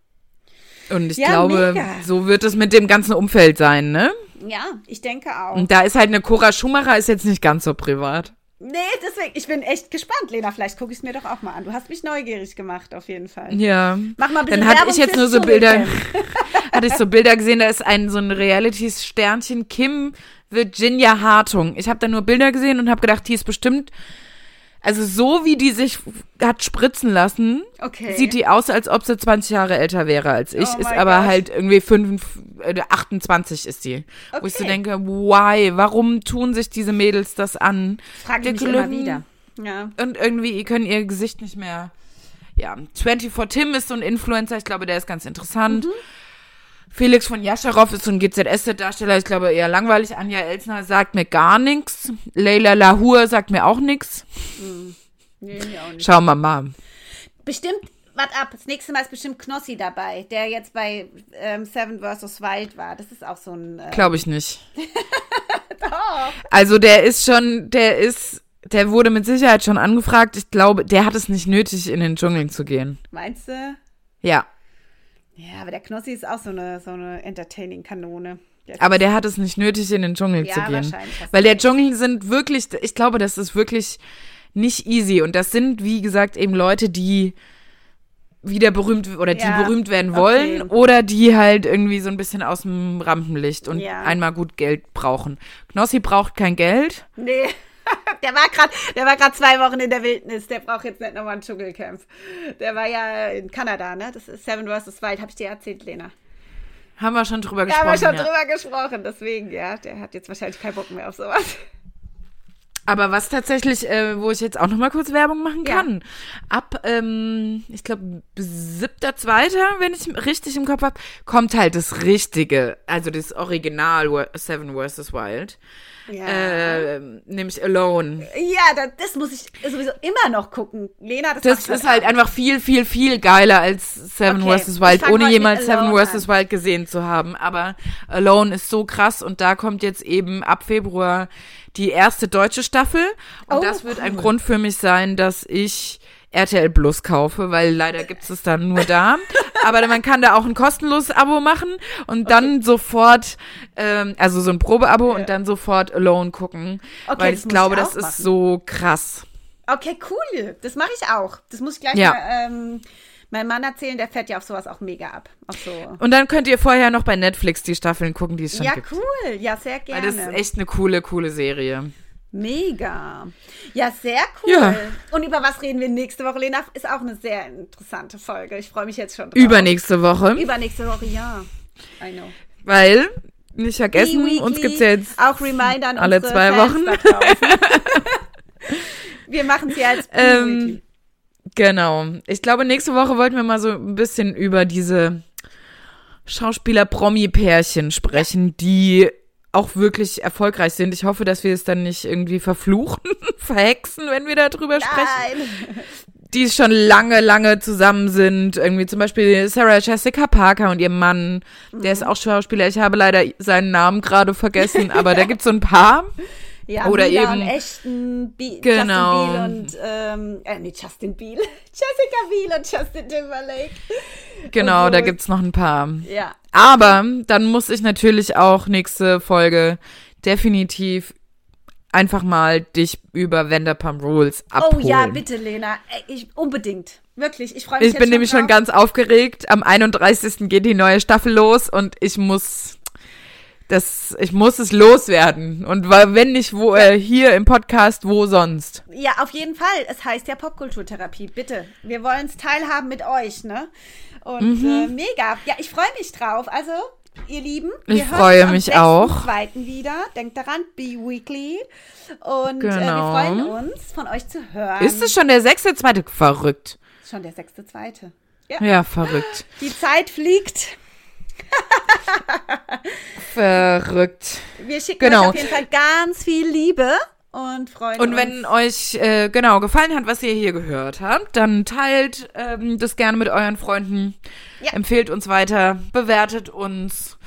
Und ich Ja, glaube, mega. so wird es mit dem ganzen Umfeld sein, ne? Ja, ich denke auch. Und da ist halt eine Cora Schumacher ist jetzt nicht ganz so privat. Nee, deswegen, ich bin echt gespannt, Lena. Vielleicht gucke ich es mir doch auch mal an. Du hast mich neugierig gemacht, auf jeden Fall. Ja. Mach mal ein bisschen Dann hatte Werbung ich jetzt nur so Bilder, hatte ich so Bilder gesehen, da ist ein so ein Reality-Sternchen, Kim Virginia Hartung. Ich habe da nur Bilder gesehen und habe gedacht, die ist bestimmt, also so wie die sich hat spritzen lassen, Okay. sieht die aus, als ob sie 20 Jahre älter wäre als ich, Oh ist aber Gott. halt irgendwie 5, äh, 28 ist die. Wo ich so Okay. denke, why, warum tun sich diese Mädels das an? Frage ich mich Dicke immer wieder. Ja. Und irgendwie können ihr Gesicht nicht mehr. Ja, 24 Tim ist so ein Influencer, ich glaube, der ist ganz interessant. Mhm. Felix von Jascharow ist so ein GZSZ-Darsteller, ich glaube eher langweilig. Anja Elsner sagt mir gar nichts. Leila Lahur sagt mir auch nichts. Nee, mir auch nicht. Schauen wir mal. Bestimmt, warte ab, das nächste Mal ist bestimmt Knossi dabei, der jetzt bei ähm, Seven vs. Wild war. Das ist auch so ein. Äh, Glaube ich nicht. Also der ist schon, der ist, der wurde mit Sicherheit schon angefragt. Ich glaube, der hat es nicht nötig, in den Dschungel zu gehen. meinst du? Ja. Ja, aber der Knossi ist auch so eine, so eine Entertaining-Kanone. Aber der hat es nicht nötig, in den Dschungel Ja, zu gehen. Weil der. Dschungel sind wirklich, ich glaube, das ist wirklich nicht easy. Und das sind, wie gesagt, eben Leute, die wieder berühmt oder die Ja, berühmt werden okay. wollen oder die halt irgendwie so ein bisschen aus dem Rampenlicht und Ja. einmal gut Geld brauchen. Knossi braucht kein Geld. Nee. Der war gerade, der war gerade zwei Wochen in der Wildnis. Der braucht jetzt nicht nochmal ein Dschungelcamp. Der war ja in Kanada, ne? Das ist Seven vs. Wild. Habe ich dir erzählt, Lena? Haben wir schon drüber gesprochen. haben wir schon ja. drüber gesprochen. Deswegen, ja, der hat jetzt wahrscheinlich keinen Bock mehr auf sowas. Aber was tatsächlich, äh, wo ich jetzt auch noch mal kurz Werbung machen Ja. kann. Ab, ähm, ich glaube, siebter, zweiter, wenn ich richtig im Kopf habe, kommt halt das Richtige, also das Original Seven vs. Wild. Ja. Äh, nämlich Alone. Ja, das, das muss ich sowieso immer noch gucken. Lena, das, Das ist halt Abend. einfach viel, viel, viel geiler als Seven Okay, vs. Wild, ohne jemals Seven vs. Wild gesehen zu haben. Aber Alone ist so krass und da kommt jetzt eben ab Februar die erste deutsche Staffel. Und Oh, das wird ein cool. Grund für mich sein, dass ich RTL Plus kaufe, weil leider gibt es dann nur da. Aber man kann da auch ein kostenloses Abo machen und dann sofort, ähm, also so ein Probeabo und dann sofort Alone gucken. Okay, weil ich glaube, ich das auch ist machen. so krass. Okay, cool. Das mache ich auch. Das muss ich gleich Ja. mal ähm, Mein Mann erzählen, der fährt ja auf sowas auch mega ab. So. Und dann könnt ihr vorher noch bei Netflix die Staffeln gucken, die es schon ja, gibt. Ja, cool. Ja, sehr gerne. Weil das ist echt eine coole, coole Serie. Mega. Ja, sehr cool. Ja. Und über was reden wir nächste Woche, Lena? Ist auch eine sehr interessante Folge. Ich freue mich jetzt schon drauf. Übernächste Woche. Übernächste Woche, ja. I know. Weil, nicht vergessen, uns gibt es jetzt auch Reminder an alle zwei Fans Wochen. wir machen sie als ähm, Genau. Ich glaube, nächste Woche wollten wir mal so ein bisschen über diese Schauspieler-Promi-Pärchen sprechen, die auch wirklich erfolgreich sind. Ich hoffe, dass wir es dann nicht irgendwie verfluchen, verhexen, wenn wir darüber sprechen. Nein. Die schon lange, lange zusammen sind. Irgendwie zum Beispiel Sarah Jessica Parker und ihr Mann. Der mhm. ist auch Schauspieler. Ich habe leider seinen Namen gerade vergessen, aber da gibt es so ein paar. Ja, oder Mila eben echten Be genau. Justin Biel und ähm, äh, nee, Justin Biel, Jessica Biel und Justin Timberlake. Genau, so. da gibt's noch ein paar. Ja. Aber dann muss ich natürlich auch nächste Folge definitiv einfach mal dich über Vanderpump Rules abholen. Oh ja, bitte, Lena. Ich, unbedingt. Wirklich, ich freue mich. Ich bin nämlich drauf. schon ganz aufgeregt. Am 31. geht die neue Staffel los und ich muss das, ich muss es loswerden. Und wenn nicht wo, äh, hier im Podcast, wo sonst? Ja, auf jeden Fall. Es heißt ja Popkulturtherapie. Bitte. Wir wollen es teilhaben mit euch, ne? Und mhm. äh, mega. Ja, ich freue mich drauf. Also, ihr Lieben, ich freue mich auch. zweiten wieder. Denkt daran, Be Weekly. Und genau. äh, wir genau. freuen uns, von euch zu hören. Ist es schon der sechste, zweite? Verrückt. Schon der sechste, zweite. Ja. ja, verrückt. Die Zeit fliegt. Verrückt. Wir schicken genau. euch auf jeden Fall ganz viel Liebe und freuen und uns. Wenn euch äh, genau gefallen hat, was ihr hier gehört habt, dann teilt ähm, das gerne mit euren Freunden, ja. empfehlt uns weiter, bewertet uns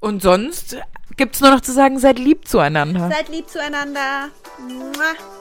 und sonst gibt's nur noch zu sagen, seid lieb zueinander. Seid lieb zueinander. Mua.